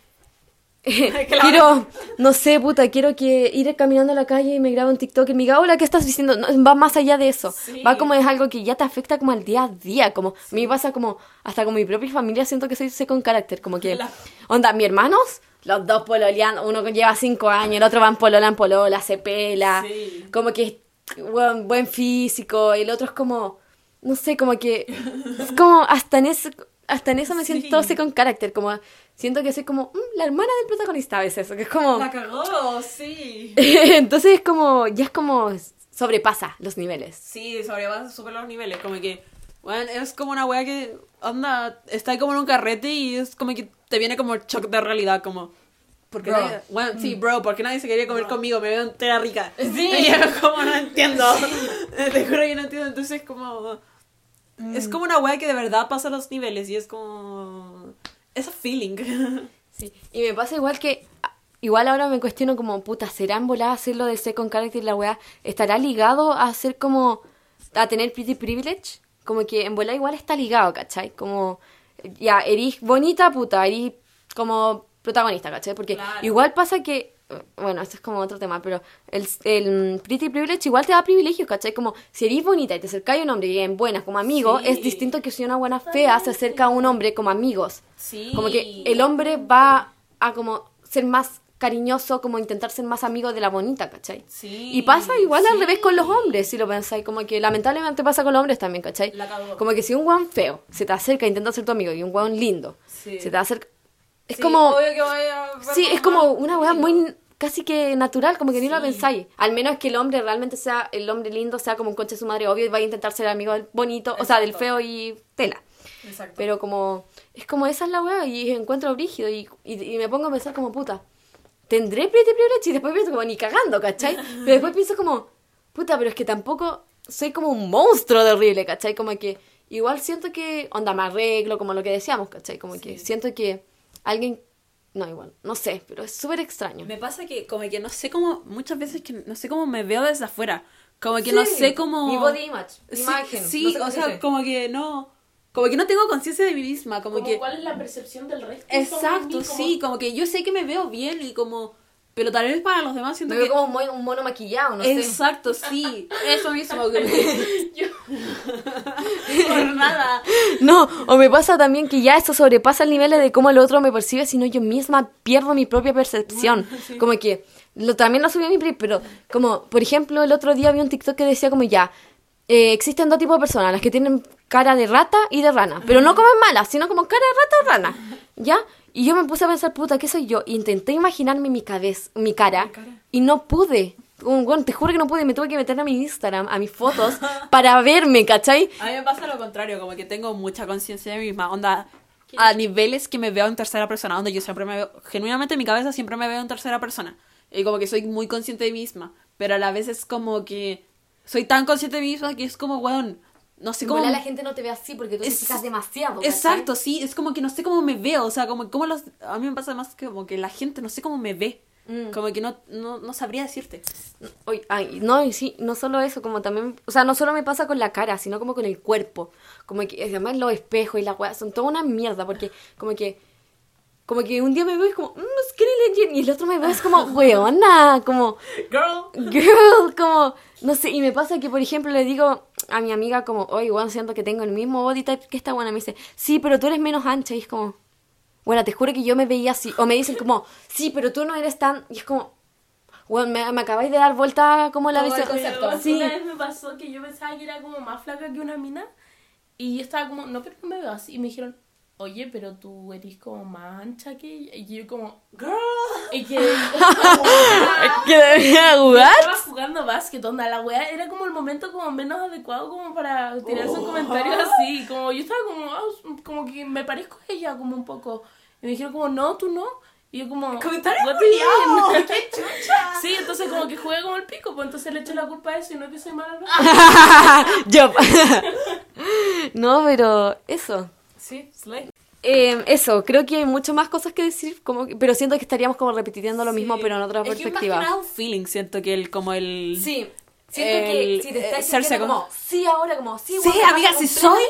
Quiero, no sé, puta, quiero que ir caminando a la calle y me grabe un TikTok y me diga, hola, ¿qué estás diciendo? No, va más allá de eso, Sí. va como es algo que ya te afecta como al día a día, como, a mí me pasa como, hasta con mi propia familia siento que soy second character, como que, La- onda, mis hermanos, los dos pololeando, uno lleva cinco años, el otro va en polola en polola, se pela, Sí. como que buen, buen físico, y el otro es como, no sé, como que, es como, hasta en eso, hasta en eso me siento Sí. second character, como, siento que soy como, mm, la hermana del protagonista a veces, que es como, La cagó, sí. entonces es como, ya es como, sobrepasa los niveles. Sí, sobrepasa súper los niveles, como que, bueno, es como una wea que, onda, está ahí como en un carrete y es como que te viene como el shock de realidad, como... Porque Bro. nadie, bueno, sí, bro, porque nadie se quería comer conmigo, me veo entera rica. Sí. Y yo como no entiendo. Te juro que no entiendo, entonces como... Es como una wea que de verdad pasa los niveles y es como... Es a feeling. Sí. Y me pasa igual que, igual ahora me cuestiono como, puta, ¿será en volada hacerlo de second character la weá? ¿Estará ligado a ser como, a tener pretty privilege? Como que en volada igual está ligado, ¿cachai? Como, ya, eres bonita, puta, eres como protagonista, ¿cachai? Porque Claro. igual pasa que, bueno, esto es como otro tema, pero el, el pretty privilege igual te da privilegios, ¿cachai? Como, si eres bonita y te acercas a un hombre y en buenas como amigo, Sí. es distinto que si una buena fea se acerca a un hombre como amigos. Sí. Como que el hombre va a como ser más cariñoso, como intentar ser más amigo de la bonita, ¿cachai? Sí, Y pasa igual al revés con los hombres, si lo pensáis, como que lamentablemente pasa con los hombres también, ¿cachai? Como que si un guan feo se te acerca e intenta ser tu amigo y un guan lindo Sí. se te acerca... Es Sí, como... obvio que voy a ver Sí, es como una weá muy casi que natural, como que ni lo pensáis. Al menos que el hombre realmente sea, el hombre lindo sea como un coche de su madre, obvio, y vaya a intentar ser amigo del bonito, o sea, del feo y tela. Exacto. Pero como, es como esa es la weá y encuentro brígido y, y, y me pongo a pensar como puta, ¿tendré pretty privilege? Y después pienso como ni cagando, ¿cachai? Pero después pienso como, puta, pero es que tampoco soy como un monstruo de horrible, ¿cachai? Como que igual siento que, onda, me arreglo, como lo que decíamos, ¿cachai? Como que siento que alguien, no, igual, no sé, pero es súper extraño. Me pasa que como que no sé cómo, muchas veces que no sé cómo me veo desde afuera. Como que no Sí, sé cómo... Mi body image, mi Sí, imagen. Sí, no sé cómo o se sea, dice. como que no... Como que no tengo conciencia de mí misma, como, Como que... cuál es la percepción del resto. Exacto, mí, como- sí, como que yo sé que me veo bien y como... Pero tal vez para los demás siento Me veo que... como un mono, un mono maquillado, no sé. Exacto, sí, eso mismo. como que- Yo- Por nada. No, o me pasa también que ya eso sobrepasa el nivel de cómo el otro me percibe, sino yo misma pierdo mi propia percepción. Como que, lo, también lo subí a mi pri, pero como, por ejemplo, el otro día vi un TikTok que decía como ya, eh, existen dos tipos de personas, las que tienen cara de rata y de rana, pero no como malas, sino como cara de rata o rana, ¿ya? Y yo me puse a pensar, puta, ¿qué soy yo? Intenté imaginarme mi, cabeza, mi cara y no pude. Bueno, te juro que no pude, me tuve que meter a mi Instagram, a mis fotos, para verme, ¿cachai? A mí me pasa lo contrario, como que tengo mucha conciencia de mí misma, onda, a niveles que me veo en tercera persona, donde yo siempre me veo, genuinamente en mi cabeza siempre me veo en tercera persona, y como que soy muy consciente de mí misma, pero a la vez es como que soy tan consciente de mí misma que es como, weón, no sé cómo... Igual la gente no te ve así porque tú te Es- fijas demasiado. ¿cachai? Exacto, sí, es como que no sé cómo me veo, o sea, como, como los, a mí me pasa más que como que la gente no sé cómo me ve, Mm. como que no, no, no sabría decirte. Oy, ay, no, y sí, no solo eso, como también, o sea, no solo me pasa con la cara, sino como con el cuerpo. Como que además los espejos y las weas son toda una mierda, porque como que como que un día me veo y es como, mmm, skinny legend, y el otro me veo y es como, weona, como, Girl. girl, como, no sé, y me pasa que, por ejemplo, le digo a mi amiga como, oye, weón, siento que tengo el mismo body type que esta buena, me dice, sí, pero tú eres menos ancha, y es como, bueno, te juro que yo me veía así, o me dicen como, sí, pero tú no eres tan, y es como, bueno, me, me acabáis de dar vuelta como la concepto. Sí. Una vez me pasó que yo pensaba que era como más flaca que una mina. Y yo estaba como, no, pero no me veo así. Y me dijeron, oye, pero tú eres como más ancha que ella. Y yo como, girl. Y que... ¿Que debería jugar? Estaba jugando básquet, onda, la wea era como el momento como menos adecuado como para tirarse un comentario así, como yo estaba como, ah, como que me parezco a ella como un poco, y me dijeron como, no, tú no, y yo como, Comentario? ¡Qué chucha! Sí, entonces como que jugué como el pico, pues entonces le echo la culpa a eso y no que soy mala. ¿no? Yo. no, pero eso. Sí, Slay. Eh, eso, creo que hay mucho más cosas que decir, como que- pero siento que estaríamos como repitiendo lo mismo, Sí. pero en otra Es que más que perspectiva. nada un feeling, siento que el, como el... Sí, siento que si te estás como- como, sí, ahora como, sí, Sí, guapa, amiga, sí soy.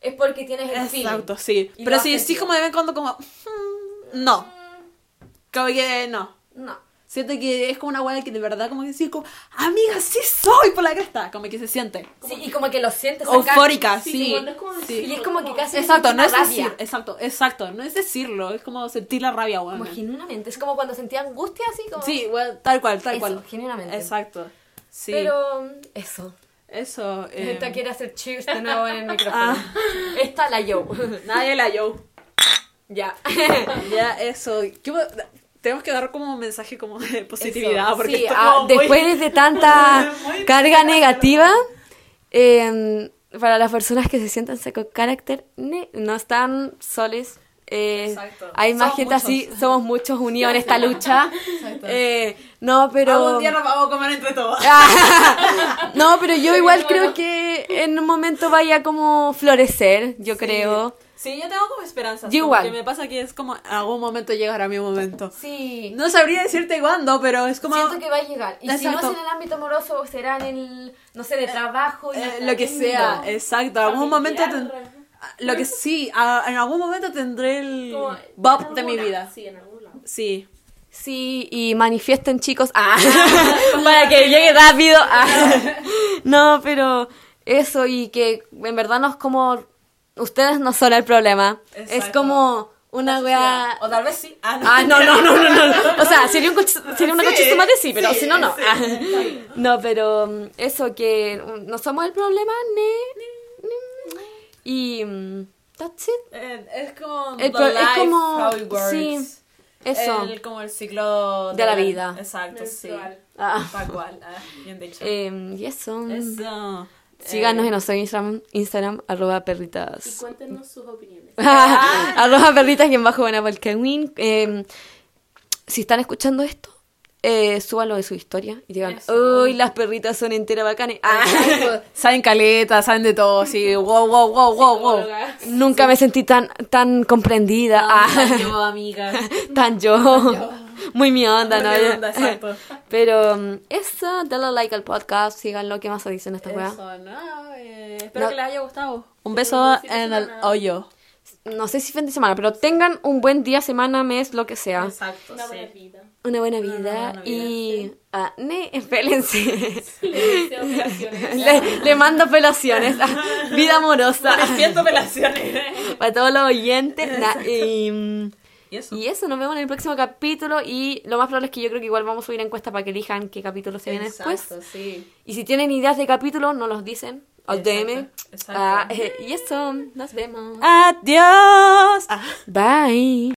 Es porque tienes el feeling. Exacto, sí. Pero si sí sentido. como de vez en cuando como... mm, No. Como que no. No. Siento que es como una weá que de verdad como que decir como... Amiga, sí soy por la cresta. Como que se siente. Sí, y como que lo sientes. Eufórica, Sí, sí. como no es como decirlo, Y es como que casi Exacto, no es rabia. decir, exacto, exacto, no es decirlo, es como sentir la rabia, weón. Como genuinamente, es como cuando sentía angustia así como... Sí, weón, tal cual, tal Eso, cual. genuinamente. Exacto. Sí. Pero eso. Eso. eh, Esta quiere hacer cheers de nuevo en el micrófono. Ah. Esta la yo. Nadie la yo. ya. Ya, eso. ¿Qué tenemos que dar como un mensaje como de positividad. Eso, Porque sí, ah, muy- después de tanta carga negativa, eh, para las personas que se sientan seco carácter, no están soles. eh, hay más Somos gente así, somos muchos unidos en esta lucha. Eh, no, pero... Algún día nos vamos a comer entre todos. no, pero yo igual creo que en un momento vaya como florecer, yo creo. Sí, yo tengo como esperanza. Yo igual. Que me pasa que es como en algún momento llegará mi momento. Sí. No sabría decirte cuándo, pero es como. Siento que va a llegar. Y si no es en el ámbito amoroso, será en el, no sé, de trabajo. y eh, lo que lindo. sea, exacto. En algún momento. Ten- Lo que sí, a- en algún momento tendré el como- bob de mi vida. Sí, en algún lado. Sí. Sí, y manifiesten, chicos. Ah, para que llegue rápido. Ah. No, pero eso, y que en verdad no es como. Ustedes no son el problema. Es Exacto. como una wea. O tal vez sí. Ah, no. Ah, no, no, no, no, no. O sea, sería, un coche- sería una Sí, coche de madre, sí, pero sí, si no, no. sí. Ah. No, pero mm, eso, que mm, no somos el problema, ne, ne. Y. mm, That's it. Eh, es como. El pro- es life, como- how it works. sí, Eso. El, como el ciclo De la vida. Exacto, sí. Menstrual. Ah. Tal cual. ah, bien dicho. Eh, y eso. Eso. Síganos Eh, en nuestro Instagram, Instagram arroba Y perritas. cuéntenos sus opiniones. arroba perritas y en bajo buena. Eh, si están escuchando esto, eh, súbanlo de su historia y digan, uy, las perritas son enteras bacanes. Ah, Saben caleta, saben de todo, sí. Wow, wow, wow, wow, wow. Nunca me sentí tan, tan comprendida. Ah, Ah, yo, amiga. tan yo. Muy mi onda, ¿no? Muy mi onda, exacto. Pero mm, eso, dale like al podcast, síganlo, ¿qué más se dice en esta weá? Eso, no, eh, espero No. que les haya gustado. Un Sí, beso en el semana. hoyo. No sé si fin de semana, pero tengan un buen día, semana, mes, lo que sea. Exacto, Una sí. buena vida. Una buena Una vida buena vida, y... Ah, ne, espérense. Le le, mando apelaciones. Vida amorosa. Siento pelaciones. Para todos los oyentes. Na- y, mm, Y eso. y eso, nos vemos en el próximo capítulo. Y lo más probable es que yo creo que igual vamos a subir encuesta para que elijan qué capítulo se viene después. Sí. Y si tienen ideas de capítulo, nos los dicen. Al DM. exacto. Ah, eh, y eso, nos vemos. Adiós. Ah. Bye.